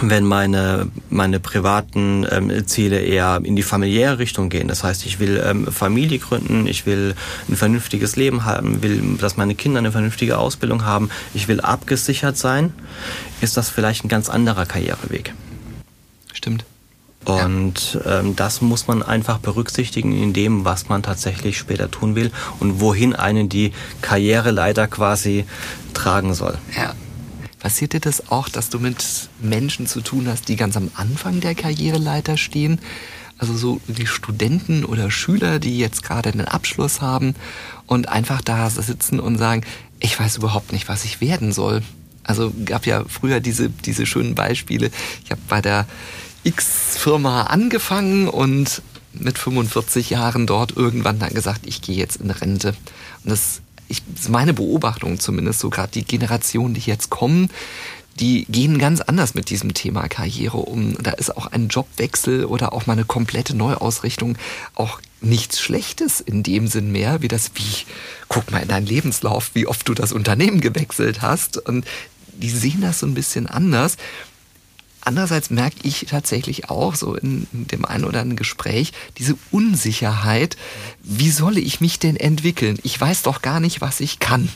Wenn meine, meine privaten ähm, Ziele eher in die familiäre Richtung gehen, das heißt, ich will ähm, Familie gründen, ich will ein vernünftiges Leben haben, will, dass meine Kinder eine vernünftige Ausbildung haben, ich will abgesichert sein, ist das vielleicht ein ganz anderer Karriereweg. Stimmt. Und ähm, das muss man einfach berücksichtigen in dem, was man tatsächlich später tun will und wohin einen die Karriereleiter quasi tragen soll. Ja. Passiert dir das auch, dass du mit Menschen zu tun hast, die ganz am Anfang der Karriereleiter stehen? Also so die Studenten oder Schüler, die jetzt gerade einen Abschluss haben und einfach da sitzen und sagen, ich weiß überhaupt nicht, was ich werden soll. Also gab ja früher diese, diese schönen Beispiele. Ich habe bei der X-Firma angefangen und mit 45 Jahren dort irgendwann dann gesagt, ich gehe jetzt in Rente. Und das, ich, ist meine Beobachtung zumindest, so gerade die Generationen, die jetzt kommen, die gehen ganz anders mit diesem Thema Karriere um. Da ist auch ein Jobwechsel oder auch mal eine komplette Neuausrichtung auch nichts Schlechtes in dem Sinn mehr, wie das, wie, guck mal in deinen Lebenslauf, wie oft du das Unternehmen gewechselt hast. Und die sehen das so ein bisschen anders. Andererseits merke ich tatsächlich auch so in dem einen oder anderen Gespräch diese Unsicherheit. Wie soll ich mich denn entwickeln? Ich weiß doch gar nicht, was ich kann.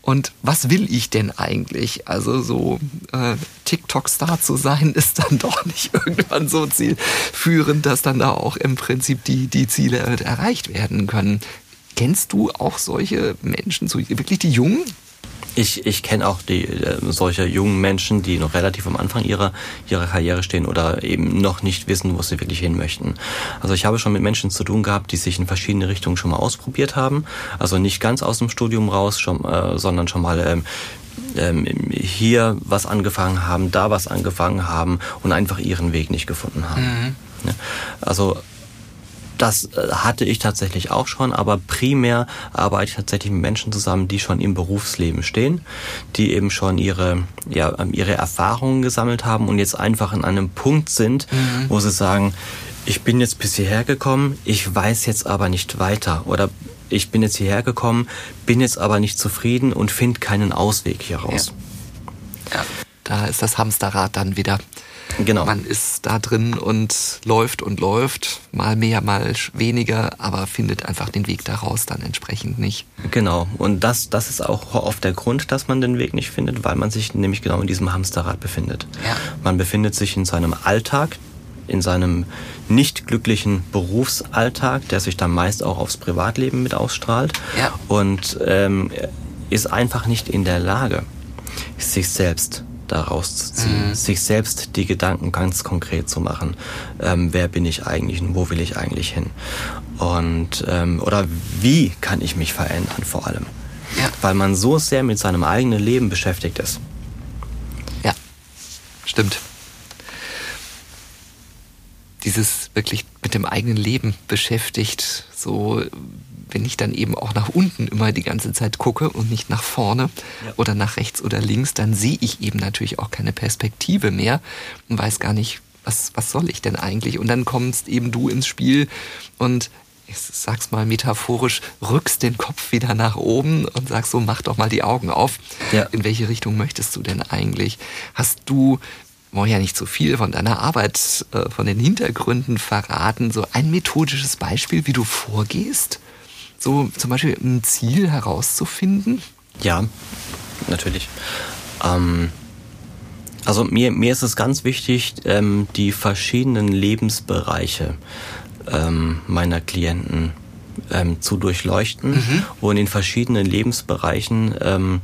Und was will ich denn eigentlich? Also so äh, TikTok-Star zu sein, [laughs] ist dann doch nicht irgendwann so zielführend, dass dann da auch im Prinzip die, die Ziele erreicht werden können. Kennst du auch solche Menschen, so wirklich die Jungen? Ich, ich kenne auch die äh, solche jungen Menschen, die noch relativ am Anfang ihrer, ihrer Karriere stehen oder eben noch nicht wissen, wo sie wirklich hin möchten. Also ich habe schon mit Menschen zu tun gehabt, die sich in verschiedene Richtungen schon mal ausprobiert haben. Also nicht ganz aus dem Studium raus, schon, äh, sondern schon mal ähm, ähm, hier was angefangen haben, da was angefangen haben und einfach ihren Weg nicht gefunden haben. Mhm. Also das äh, hatte ich tatsächlich auch schon, aber primär arbeite ich tatsächlich mit Menschen zusammen, die schon im Berufsleben stehen, die eben schon ihre, ja, ähm, ihre Erfahrungen gesammelt haben und jetzt einfach in einem Punkt sind, mhm. wo sie sagen, ich bin jetzt bis hierher gekommen, ich weiß jetzt aber nicht weiter oder ich bin jetzt hierher gekommen, bin jetzt aber nicht zufrieden und finde keinen Ausweg hier raus. Ja. ja. Da ist das Hamsterrad dann wieder. Genau. Man ist da drin und läuft und läuft, mal mehr, mal weniger, aber findet einfach den Weg daraus dann entsprechend nicht. Genau. Und das, das ist auch oft der Grund, dass man den Weg nicht findet, weil man sich nämlich genau in diesem Hamsterrad befindet. Ja. Man befindet sich in seinem Alltag, in seinem nicht glücklichen Berufsalltag, der sich dann meist auch aufs Privatleben mit ausstrahlt ja. und ähm, ist einfach nicht in der Lage, sich selbst daraus zu ziehen, mhm. sich selbst die Gedanken ganz konkret zu machen. Ähm, wer bin ich eigentlich und wo will ich eigentlich hin? Und ähm, oder wie kann ich mich verändern vor allem? Ja. Weil man so sehr mit seinem eigenen Leben beschäftigt ist. Ja, stimmt. Dieses wirklich mit dem eigenen Leben beschäftigt, so wenn ich dann eben auch nach unten immer die ganze Zeit gucke und nicht nach vorne ja. oder nach rechts oder links, dann sehe ich eben natürlich auch keine Perspektive mehr und weiß gar nicht, was, was soll ich denn eigentlich? Und dann kommst eben du ins Spiel und ich sag's mal metaphorisch, rückst den Kopf wieder nach oben und sagst so, mach doch mal die Augen auf. Ja. In welche Richtung möchtest du denn eigentlich? Hast du wollen ja nicht so viel von deiner Arbeit, äh, von den Hintergründen verraten. So ein methodisches Beispiel, wie du vorgehst? so zum Beispiel ein Ziel herauszufinden? Ja, natürlich. Ähm, also mir, mir ist es ganz wichtig, ähm, die verschiedenen Lebensbereiche ähm, meiner Klienten ähm, zu durchleuchten mhm. und in verschiedenen Lebensbereichen ähm,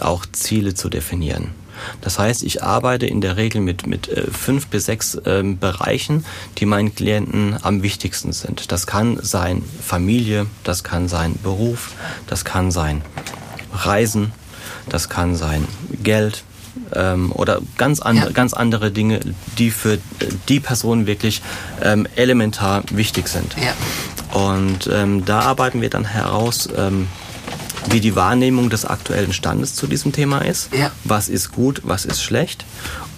auch Ziele zu definieren. Das heißt, ich arbeite in der Regel mit, mit äh, fünf bis sechs ähm, Bereichen, die meinen Klienten am wichtigsten sind. Das kann sein Familie, das kann sein Beruf, das kann sein Reisen, das kann sein Geld, ähm, oder ganz andere, ja. ganz andere Dinge, die für die Person wirklich ähm, elementar wichtig sind. Ja. Und ähm, da arbeiten wir dann heraus, ähm, wie die Wahrnehmung des aktuellen Standes zu diesem Thema ist. Ja. Was ist gut, was ist schlecht?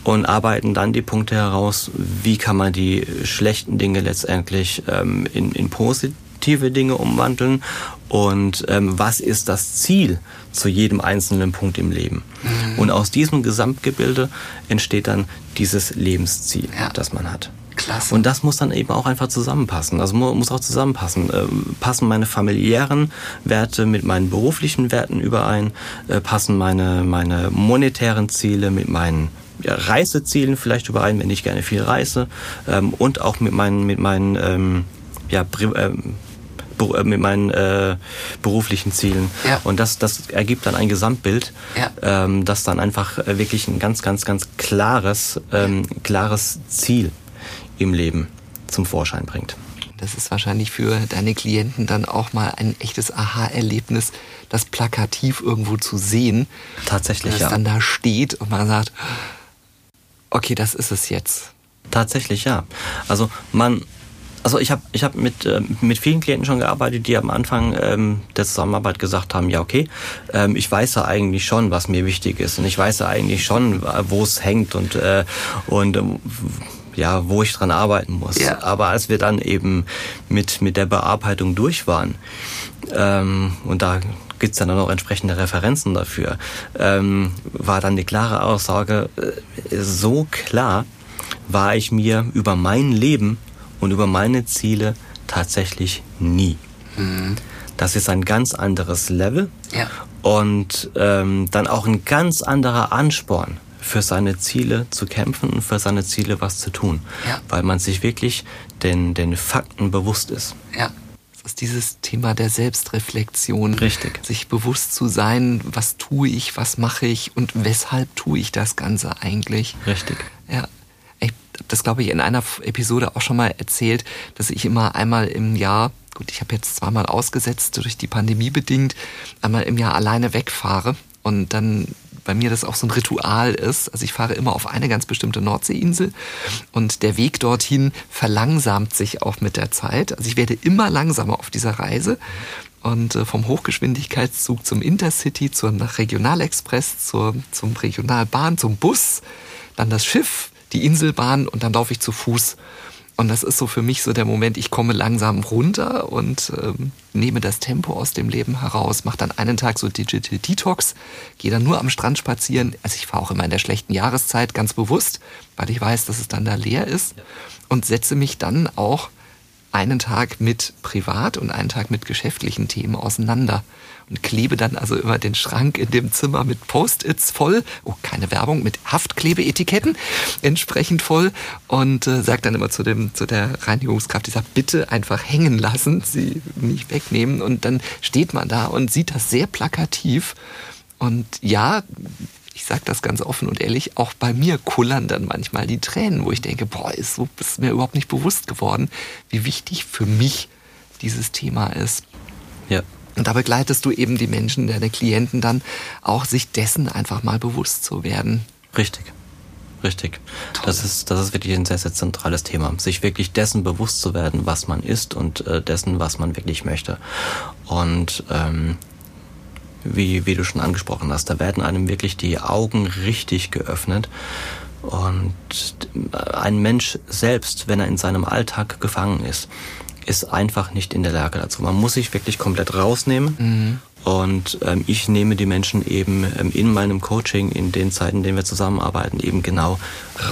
Und arbeiten dann die Punkte heraus, wie kann man die schlechten Dinge letztendlich ähm, in, in positive Dinge umwandeln und ähm, was ist das Ziel zu jedem einzelnen Punkt im Leben. Mhm. Und aus diesem Gesamtgebilde entsteht dann dieses Lebensziel, ja. das man hat. Klasse. Und das muss dann eben auch einfach zusammenpassen. Also muss auch zusammenpassen. Ähm, passen meine familiären Werte mit meinen beruflichen Werten überein? Äh, passen meine, meine monetären Ziele mit meinen ja, Reisezielen vielleicht überein, wenn ich gerne viel reise? Ähm, und auch mit meinen, mit meinen, ähm, ja, ähm, äh, mit meinen äh, beruflichen Zielen. Ja. Und das, das ergibt dann ein Gesamtbild, ja. ähm, das dann einfach äh, wirklich ein ganz, ganz, ganz klares, ähm, klares Ziel im Leben zum Vorschein bringt. Das ist wahrscheinlich für deine Klienten dann auch mal ein echtes Aha-Erlebnis, das plakativ irgendwo zu sehen. Tatsächlich, dass ja. es dann da steht und man sagt, okay, das ist es jetzt. Tatsächlich, ja. Also man, also ich habe ich hab mit, äh, mit vielen Klienten schon gearbeitet, die am Anfang ähm, der Zusammenarbeit gesagt haben, ja okay, ähm, ich weiß ja eigentlich schon, was mir wichtig ist und ich weiß ja eigentlich schon, wo es hängt und, äh, und äh, ja, wo ich dran arbeiten muss. Ja. Aber als wir dann eben mit, mit der Bearbeitung durch waren, ähm, und da gibt es dann auch entsprechende Referenzen dafür, ähm, war dann die klare Aussage, äh, so klar war ich mir über mein Leben und über meine Ziele tatsächlich nie. Mhm. Das ist ein ganz anderes Level ja. und ähm, dann auch ein ganz anderer Ansporn für seine Ziele zu kämpfen und für seine Ziele was zu tun, ja. weil man sich wirklich den, den Fakten bewusst ist. Ja. Das ist dieses Thema der Selbstreflexion. Richtig. Sich bewusst zu sein, was tue ich, was mache ich und weshalb tue ich das Ganze eigentlich. Richtig. Ja das, glaube ich, in einer Episode auch schon mal erzählt, dass ich immer einmal im Jahr, gut, ich habe jetzt zweimal ausgesetzt, durch die Pandemie bedingt, einmal im Jahr alleine wegfahre und dann bei mir das auch so ein Ritual ist. Also ich fahre immer auf eine ganz bestimmte Nordseeinsel und der Weg dorthin verlangsamt sich auch mit der Zeit. Also ich werde immer langsamer auf dieser Reise und äh, vom Hochgeschwindigkeitszug zum Intercity, zum Regionalexpress, zur, zum Regionalbahn, zum Bus, dann das Schiff, die Inselbahn und dann laufe ich zu Fuß. Und das ist so für mich so der Moment, ich komme langsam runter und ähm, nehme das Tempo aus dem Leben heraus, mache dann einen Tag so Digital Detox, gehe dann nur am Strand spazieren. Also ich fahre auch immer in der schlechten Jahreszeit ganz bewusst, weil ich weiß, dass es dann da leer ist und setze mich dann auch einen Tag mit privat und einen Tag mit geschäftlichen Themen auseinander und klebe dann also immer den Schrank in dem Zimmer mit Post-its voll, oh, keine Werbung, mit Haftklebeetiketten entsprechend voll und äh, sage dann immer zu, dem, zu der Reinigungskraft, die sagt, bitte einfach hängen lassen, sie nicht wegnehmen. Und dann steht man da und sieht das sehr plakativ. Und ja, ich sage das ganz offen und ehrlich, auch bei mir kullern dann manchmal die Tränen, wo ich denke, boah, ist, so, ist mir überhaupt nicht bewusst geworden, wie wichtig für mich dieses Thema ist. Ja. Und da begleitest du eben die Menschen, deine Klienten dann auch, sich dessen einfach mal bewusst zu werden. Richtig. Richtig. Das ist, das ist wirklich ein sehr, sehr zentrales Thema. Sich wirklich dessen bewusst zu werden, was man ist und äh, dessen, was man wirklich möchte. Und ähm, wie, wie du schon angesprochen hast. Da werden einem wirklich die Augen richtig geöffnet. Und ein Mensch selbst, wenn er in seinem Alltag gefangen ist, ist einfach nicht in der Lage dazu. Man muss sich wirklich komplett rausnehmen. Mhm. Und ähm, ich nehme die Menschen eben ähm, in meinem Coaching, in den Zeiten, in denen wir zusammenarbeiten, eben genau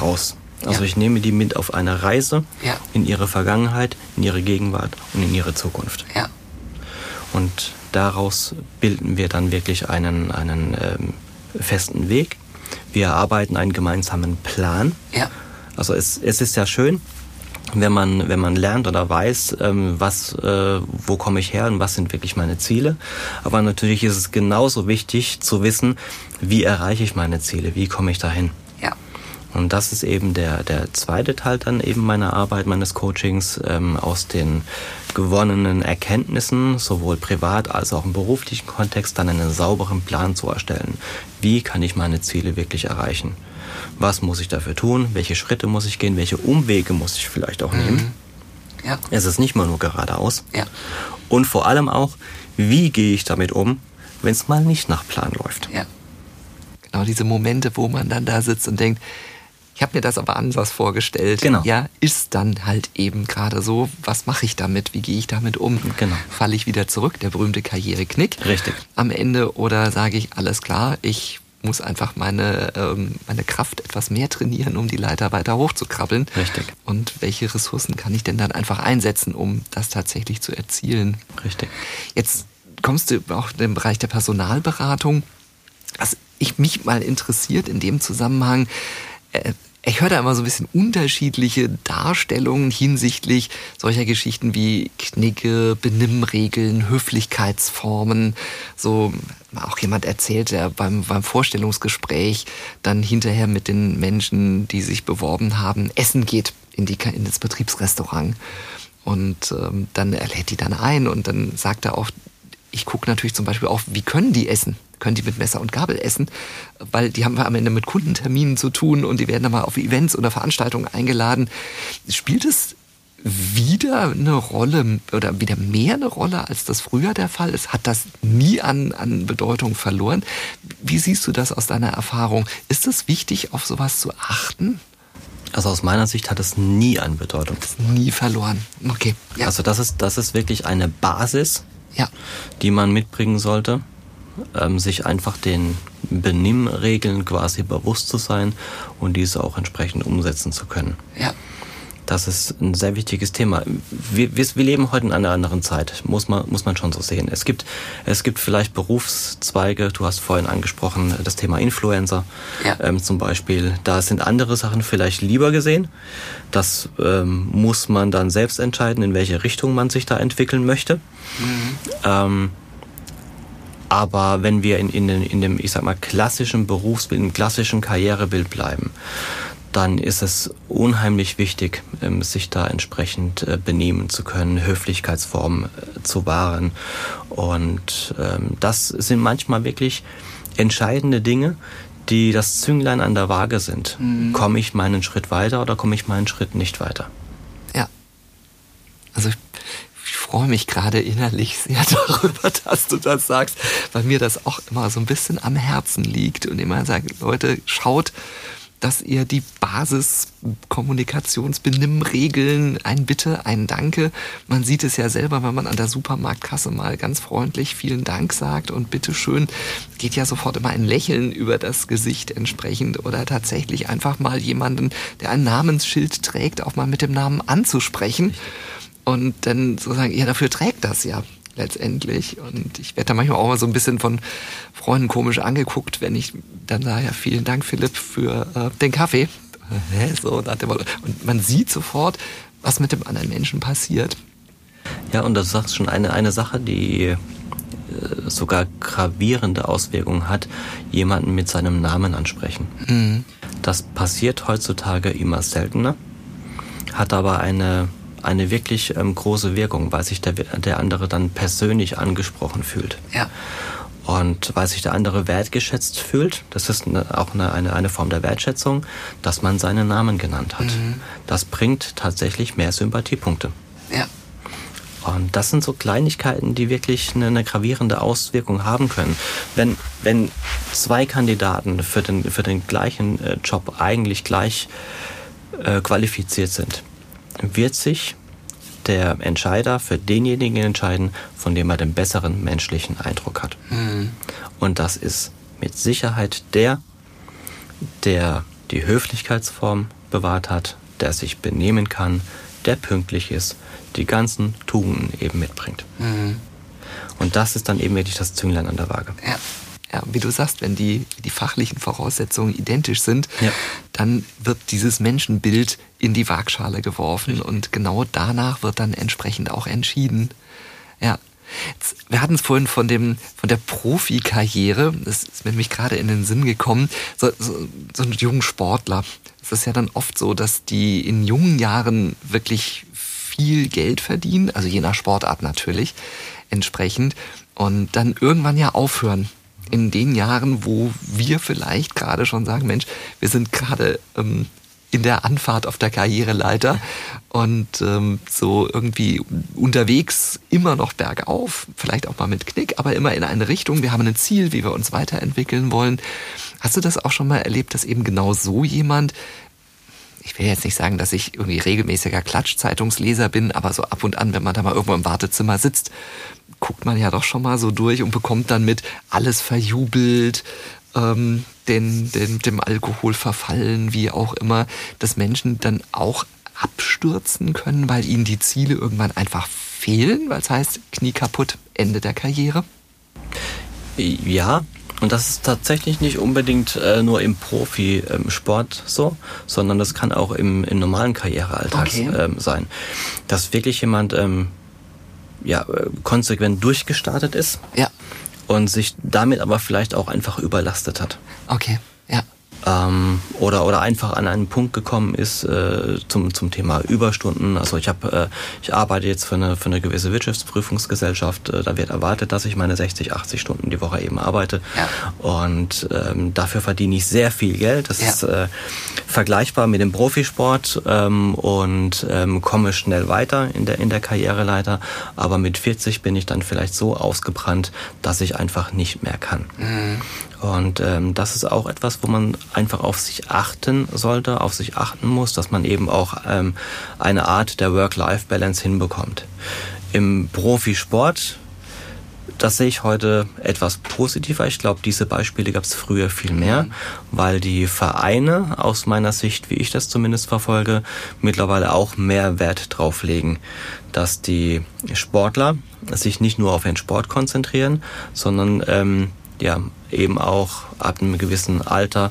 raus. Also ja. ich nehme die mit auf eine Reise ja. in ihre Vergangenheit, in ihre Gegenwart und in ihre Zukunft. Ja. Und daraus bilden wir dann wirklich einen, einen ähm, festen Weg. Wir erarbeiten einen gemeinsamen Plan. Ja. Also es, es ist ja schön, wenn man, wenn man lernt oder weiß, ähm, was, äh, wo komme ich her und was sind wirklich meine Ziele. Aber natürlich ist es genauso wichtig zu wissen, wie erreiche ich meine Ziele, wie komme ich dahin. Und das ist eben der, der zweite Teil dann eben meiner Arbeit, meines Coachings, ähm, aus den gewonnenen Erkenntnissen, sowohl privat als auch im beruflichen Kontext, dann einen sauberen Plan zu erstellen. Wie kann ich meine Ziele wirklich erreichen? Was muss ich dafür tun? Welche Schritte muss ich gehen? Welche Umwege muss ich vielleicht auch nehmen? Mhm. Ja. Es ist nicht mal nur geradeaus. Ja. Und vor allem auch, wie gehe ich damit um, wenn es mal nicht nach Plan läuft? Ja. Genau diese Momente, wo man dann da sitzt und denkt, ich habe mir das aber anders vorgestellt. Genau. Ja, ist dann halt eben gerade so. Was mache ich damit? Wie gehe ich damit um? Genau. Falle ich wieder zurück, der berühmte Karriereknick. Richtig. Am Ende oder sage ich, alles klar, ich muss einfach meine, ähm, meine Kraft etwas mehr trainieren, um die Leiter weiter hochzukrabbeln. Richtig. Und welche Ressourcen kann ich denn dann einfach einsetzen, um das tatsächlich zu erzielen? Richtig. Jetzt kommst du auch in den Bereich der Personalberatung. Was ich mich mal interessiert in dem Zusammenhang, ich höre da immer so ein bisschen unterschiedliche Darstellungen hinsichtlich solcher Geschichten wie Knicke, Benimmregeln, Höflichkeitsformen. So auch jemand erzählt, der beim, beim Vorstellungsgespräch dann hinterher mit den Menschen, die sich beworben haben, essen geht in, die, in das Betriebsrestaurant. Und ähm, dann er lädt die dann ein und dann sagt er auch, ich gucke natürlich zum Beispiel auf, wie können die essen? Können die mit Messer und Gabel essen, weil die haben wir am Ende mit Kundenterminen zu tun und die werden dann mal auf Events oder Veranstaltungen eingeladen. Spielt es wieder eine Rolle oder wieder mehr eine Rolle, als das früher der Fall ist? Hat das nie an, an Bedeutung verloren? Wie siehst du das aus deiner Erfahrung? Ist es wichtig, auf sowas zu achten? Also aus meiner Sicht hat es nie an Bedeutung. Nie verloren. Okay. Ja. Also das ist, das ist wirklich eine Basis, ja. die man mitbringen sollte ähm, sich einfach den Benimmregeln quasi bewusst zu sein und diese auch entsprechend umsetzen zu können. Ja. Das ist ein sehr wichtiges Thema. Wir, wir, wir leben heute in einer anderen Zeit, muss man, muss man schon so sehen. Es gibt, es gibt vielleicht Berufszweige, du hast vorhin angesprochen, das Thema Influencer ja. ähm, zum Beispiel. Da sind andere Sachen vielleicht lieber gesehen. Das ähm, muss man dann selbst entscheiden, in welche Richtung man sich da entwickeln möchte. Mhm. Ähm, aber wenn wir in, in, in dem, ich sag mal, klassischen Berufsbild, im klassischen Karrierebild bleiben, dann ist es unheimlich wichtig, ähm, sich da entsprechend äh, benehmen zu können, Höflichkeitsformen äh, zu wahren. Und ähm, das sind manchmal wirklich entscheidende Dinge, die das Zünglein an der Waage sind. Mhm. Komme ich meinen Schritt weiter oder komme ich meinen Schritt nicht weiter? Ja. Also ich, ich freue mich gerade innerlich sehr [laughs] darüber, dass du das sagst, weil mir das auch immer so ein bisschen am Herzen liegt und immer sagen, Leute, schaut, dass ihr die Basis-Kommunikationsbenimmregeln, ein Bitte, ein Danke, man sieht es ja selber, wenn man an der Supermarktkasse mal ganz freundlich vielen Dank sagt und bitteschön, geht ja sofort immer ein Lächeln über das Gesicht entsprechend oder tatsächlich einfach mal jemanden, der ein Namensschild trägt, auch mal mit dem Namen anzusprechen und dann sozusagen, ja, dafür trägt das ja letztendlich. Und ich werde da manchmal auch mal so ein bisschen von Freunden komisch angeguckt, wenn ich dann sage, ja, vielen Dank, Philipp, für äh, den Kaffee. [laughs] so, und man sieht sofort, was mit dem anderen Menschen passiert. Ja, und das sagst schon eine, eine Sache, die äh, sogar gravierende Auswirkungen hat, jemanden mit seinem Namen ansprechen. Mhm. Das passiert heutzutage immer seltener, hat aber eine eine wirklich ähm, große Wirkung, weil sich der, der andere dann persönlich angesprochen fühlt. Ja. Und weil sich der andere wertgeschätzt fühlt, das ist eine, auch eine, eine, eine Form der Wertschätzung, dass man seinen Namen genannt hat. Mhm. Das bringt tatsächlich mehr Sympathiepunkte. Ja. Und das sind so Kleinigkeiten, die wirklich eine, eine, gravierende Auswirkung haben können. Wenn, wenn zwei Kandidaten für den, für den gleichen äh, Job eigentlich gleich äh, qualifiziert sind, wird sich der Entscheider für denjenigen entscheiden, von dem er den besseren menschlichen Eindruck hat. Mhm. Und das ist mit Sicherheit der, der die Höflichkeitsform bewahrt hat, der sich benehmen kann, der pünktlich ist, die ganzen Tugenden eben mitbringt. Mhm. Und das ist dann eben wirklich das Zünglein an der Waage. Ja ja, wie du sagst, wenn die, die fachlichen Voraussetzungen identisch sind, ja. dann wird dieses Menschenbild in die Waagschale geworfen und genau danach wird dann entsprechend auch entschieden. Ja. Jetzt, wir hatten es vorhin von dem von der Profikarriere, das ist mir nämlich gerade in den Sinn gekommen, so, so, so ein junger Sportler. Es ist ja dann oft so, dass die in jungen Jahren wirklich viel Geld verdienen, also je nach Sportart natürlich entsprechend, und dann irgendwann ja aufhören in den Jahren, wo wir vielleicht gerade schon sagen, Mensch, wir sind gerade ähm, in der Anfahrt auf der Karriereleiter und ähm, so irgendwie unterwegs immer noch bergauf, vielleicht auch mal mit Knick, aber immer in eine Richtung. Wir haben ein Ziel, wie wir uns weiterentwickeln wollen. Hast du das auch schon mal erlebt, dass eben genau so jemand ich will jetzt nicht sagen, dass ich irgendwie regelmäßiger Klatschzeitungsleser bin, aber so ab und an, wenn man da mal irgendwo im Wartezimmer sitzt, guckt man ja doch schon mal so durch und bekommt dann mit, alles verjubelt, ähm, den, den, dem Alkohol verfallen, wie auch immer, dass Menschen dann auch abstürzen können, weil ihnen die Ziele irgendwann einfach fehlen, weil es heißt, Knie kaputt, Ende der Karriere? Ja, und das ist tatsächlich nicht unbedingt äh, nur im Profisport so, sondern das kann auch im, im normalen Karrierealltag okay. ähm, sein. Dass wirklich jemand ähm, ja, äh, konsequent durchgestartet ist. Ja. Und sich damit aber vielleicht auch einfach überlastet hat. Okay, ja ähm, oder oder einfach an einen Punkt gekommen ist äh, zum zum Thema Überstunden. Also ich habe äh, ich arbeite jetzt für eine für eine gewisse Wirtschaftsprüfungsgesellschaft. Äh, da wird erwartet, dass ich meine 60 80 Stunden die Woche eben arbeite ja. und ähm, dafür verdiene ich sehr viel Geld. Das ja. ist äh, vergleichbar mit dem Profisport ähm, und ähm, komme schnell weiter in der in der Karriereleiter. Aber mit 40 bin ich dann vielleicht so ausgebrannt, dass ich einfach nicht mehr kann. Mhm. Und ähm, das ist auch etwas, wo man einfach auf sich achten sollte, auf sich achten muss, dass man eben auch ähm, eine Art der Work-Life-Balance hinbekommt. Im Profisport das sehe ich heute etwas positiver. Ich glaube, diese Beispiele gab es früher viel mehr, weil die Vereine aus meiner Sicht, wie ich das zumindest verfolge, mittlerweile auch mehr Wert drauf legen, dass die Sportler sich nicht nur auf den Sport konzentrieren, sondern ähm, ja eben auch ab einem gewissen Alter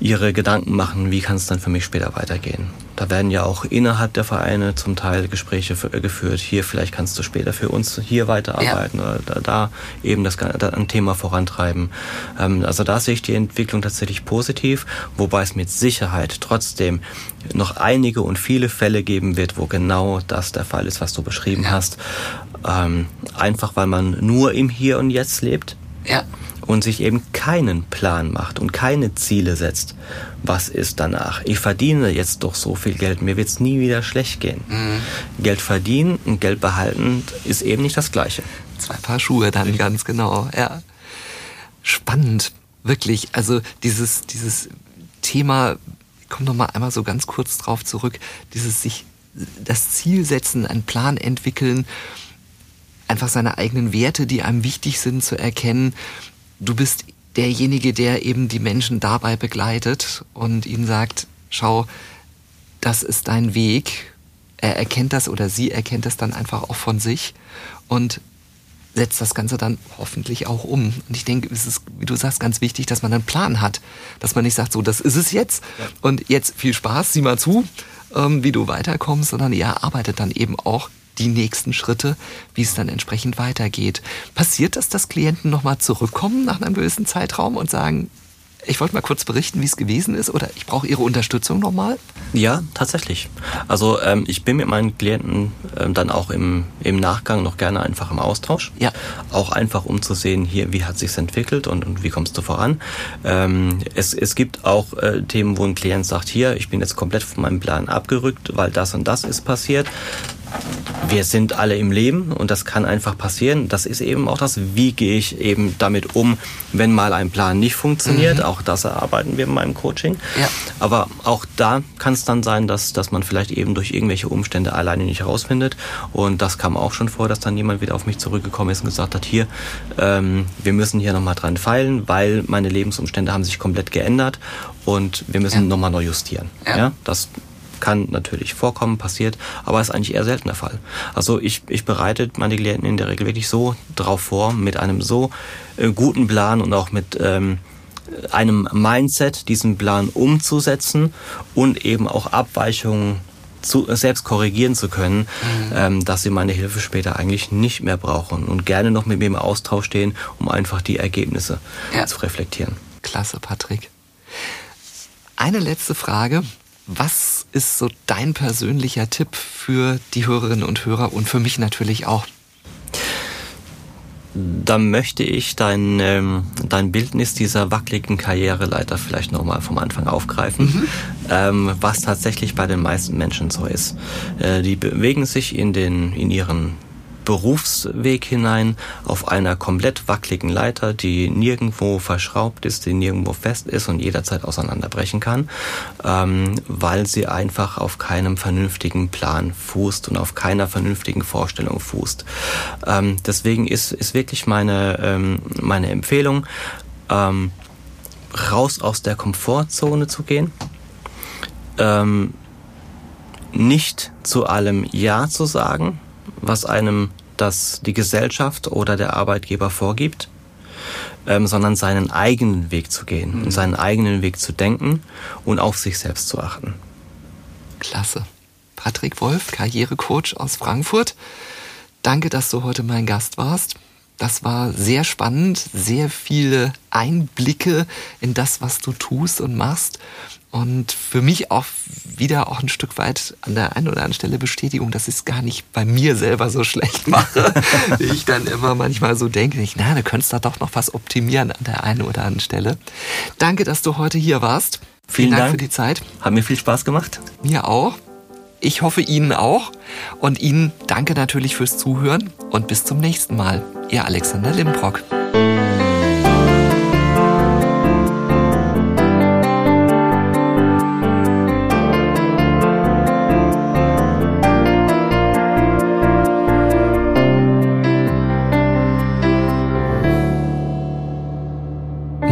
ihre Gedanken machen, wie kann es dann für mich später weitergehen. Da werden ja auch innerhalb der Vereine zum Teil Gespräche für, geführt. Hier, vielleicht kannst du später für uns hier weiterarbeiten ja. oder da, da, eben das da ein Thema vorantreiben. Ähm, also da sehe ich die Entwicklung tatsächlich positiv, wobei es mit Sicherheit trotzdem noch einige und viele Fälle geben wird, wo genau das der Fall ist, was du beschrieben ja. hast. Ähm, einfach weil man nur im Hier und Jetzt lebt. Ja und sich eben keinen Plan macht und keine Ziele setzt, was ist danach? Ich verdiene jetzt doch so viel Geld, mir wird es nie wieder schlecht gehen. Mhm. Geld verdienen und Geld behalten ist eben nicht das Gleiche. Zwei Paar Schuhe dann ganz genau, ja. Spannend, wirklich. Also dieses, dieses Thema, ich komme noch mal einmal so ganz kurz drauf zurück, dieses sich das Ziel setzen, einen Plan entwickeln, einfach seine eigenen Werte, die einem wichtig sind, zu erkennen du bist derjenige, der eben die Menschen dabei begleitet und ihnen sagt, schau, das ist dein Weg. Er erkennt das oder sie erkennt das dann einfach auch von sich und setzt das Ganze dann hoffentlich auch um. Und ich denke, es ist, wie du sagst, ganz wichtig, dass man einen Plan hat. Dass man nicht sagt, so, das ist es jetzt ja. und jetzt viel Spaß, sieh mal zu, ähm, wie du weiterkommst, sondern er arbeitet dann eben auch die nächsten Schritte, wie es dann entsprechend weitergeht. Passiert das, dass Klienten nochmal zurückkommen nach einem gewissen Zeitraum und sagen, ich wollte mal kurz berichten, wie es gewesen ist oder ich brauche Ihre Unterstützung nochmal? Ja, tatsächlich. Also ähm, ich bin mit meinen Klienten ähm, dann auch im, im Nachgang noch gerne einfach im Austausch. Ja. Auch einfach um zu sehen, hier, wie hat sich's entwickelt und, und wie kommst du voran. Ähm, es, es gibt auch äh, Themen, wo ein Klient sagt, hier, ich bin jetzt komplett von meinem Plan abgerückt, weil das und das ist passiert wir sind alle im Leben und das kann einfach passieren. Das ist eben auch das, wie gehe ich eben damit um, wenn mal ein Plan nicht funktioniert. Mhm. Auch das erarbeiten wir in meinem Coaching. Ja. Aber auch da kann es dann sein, dass, dass man vielleicht eben durch irgendwelche Umstände alleine nicht herausfindet. Und das kam auch schon vor, dass dann jemand wieder auf mich zurückgekommen ist und gesagt hat, hier, ähm, wir müssen hier nochmal dran feilen, weil meine Lebensumstände haben sich komplett geändert und wir müssen ja. nochmal neu justieren. Ja. ja. das kann natürlich vorkommen, passiert, aber ist eigentlich eher selten der Fall. Also ich, ich bereite meine Klienten in der Regel wirklich so drauf vor, mit einem so äh, guten Plan und auch mit ähm, einem Mindset, diesen Plan umzusetzen und eben auch Abweichungen zu, selbst korrigieren zu können, mhm. ähm, dass sie meine Hilfe später eigentlich nicht mehr brauchen und gerne noch mit mir im Austausch stehen, um einfach die Ergebnisse ja. zu reflektieren. Klasse, Patrick. Eine letzte Frage. Was ist so dein persönlicher Tipp für die Hörerinnen und Hörer und für mich natürlich auch? Da möchte ich dein, ähm, dein Bildnis dieser wackeligen Karriereleiter vielleicht nochmal vom Anfang aufgreifen, mhm. ähm, was tatsächlich bei den meisten Menschen so ist. Äh, die bewegen sich in, den, in ihren Berufsweg hinein auf einer komplett wackeligen Leiter, die nirgendwo verschraubt ist, die nirgendwo fest ist und jederzeit auseinanderbrechen kann, ähm, weil sie einfach auf keinem vernünftigen Plan fußt und auf keiner vernünftigen Vorstellung fußt. Ähm, deswegen ist, ist wirklich meine, ähm, meine Empfehlung, ähm, raus aus der Komfortzone zu gehen, ähm, nicht zu allem Ja zu sagen, was einem das die Gesellschaft oder der Arbeitgeber vorgibt, ähm, sondern seinen eigenen Weg zu gehen mhm. und seinen eigenen Weg zu denken und auf sich selbst zu achten. Klasse. Patrick Wolf, Karrierecoach aus Frankfurt. Danke, dass du heute mein Gast warst. Das war sehr spannend, sehr viele Einblicke in das, was du tust und machst. Und für mich auch wieder auch ein Stück weit an der einen oder anderen Stelle Bestätigung, dass ich es gar nicht bei mir selber so schlecht mache. [laughs] ich dann immer manchmal so denke, ich, na, du könntest da doch noch was optimieren an der einen oder anderen Stelle. Danke, dass du heute hier warst. Vielen, Vielen Dank, Dank für die Zeit. Hat mir viel Spaß gemacht. Mir auch. Ich hoffe Ihnen auch. Und Ihnen danke natürlich fürs Zuhören und bis zum nächsten Mal. Ihr Alexander Limbrock.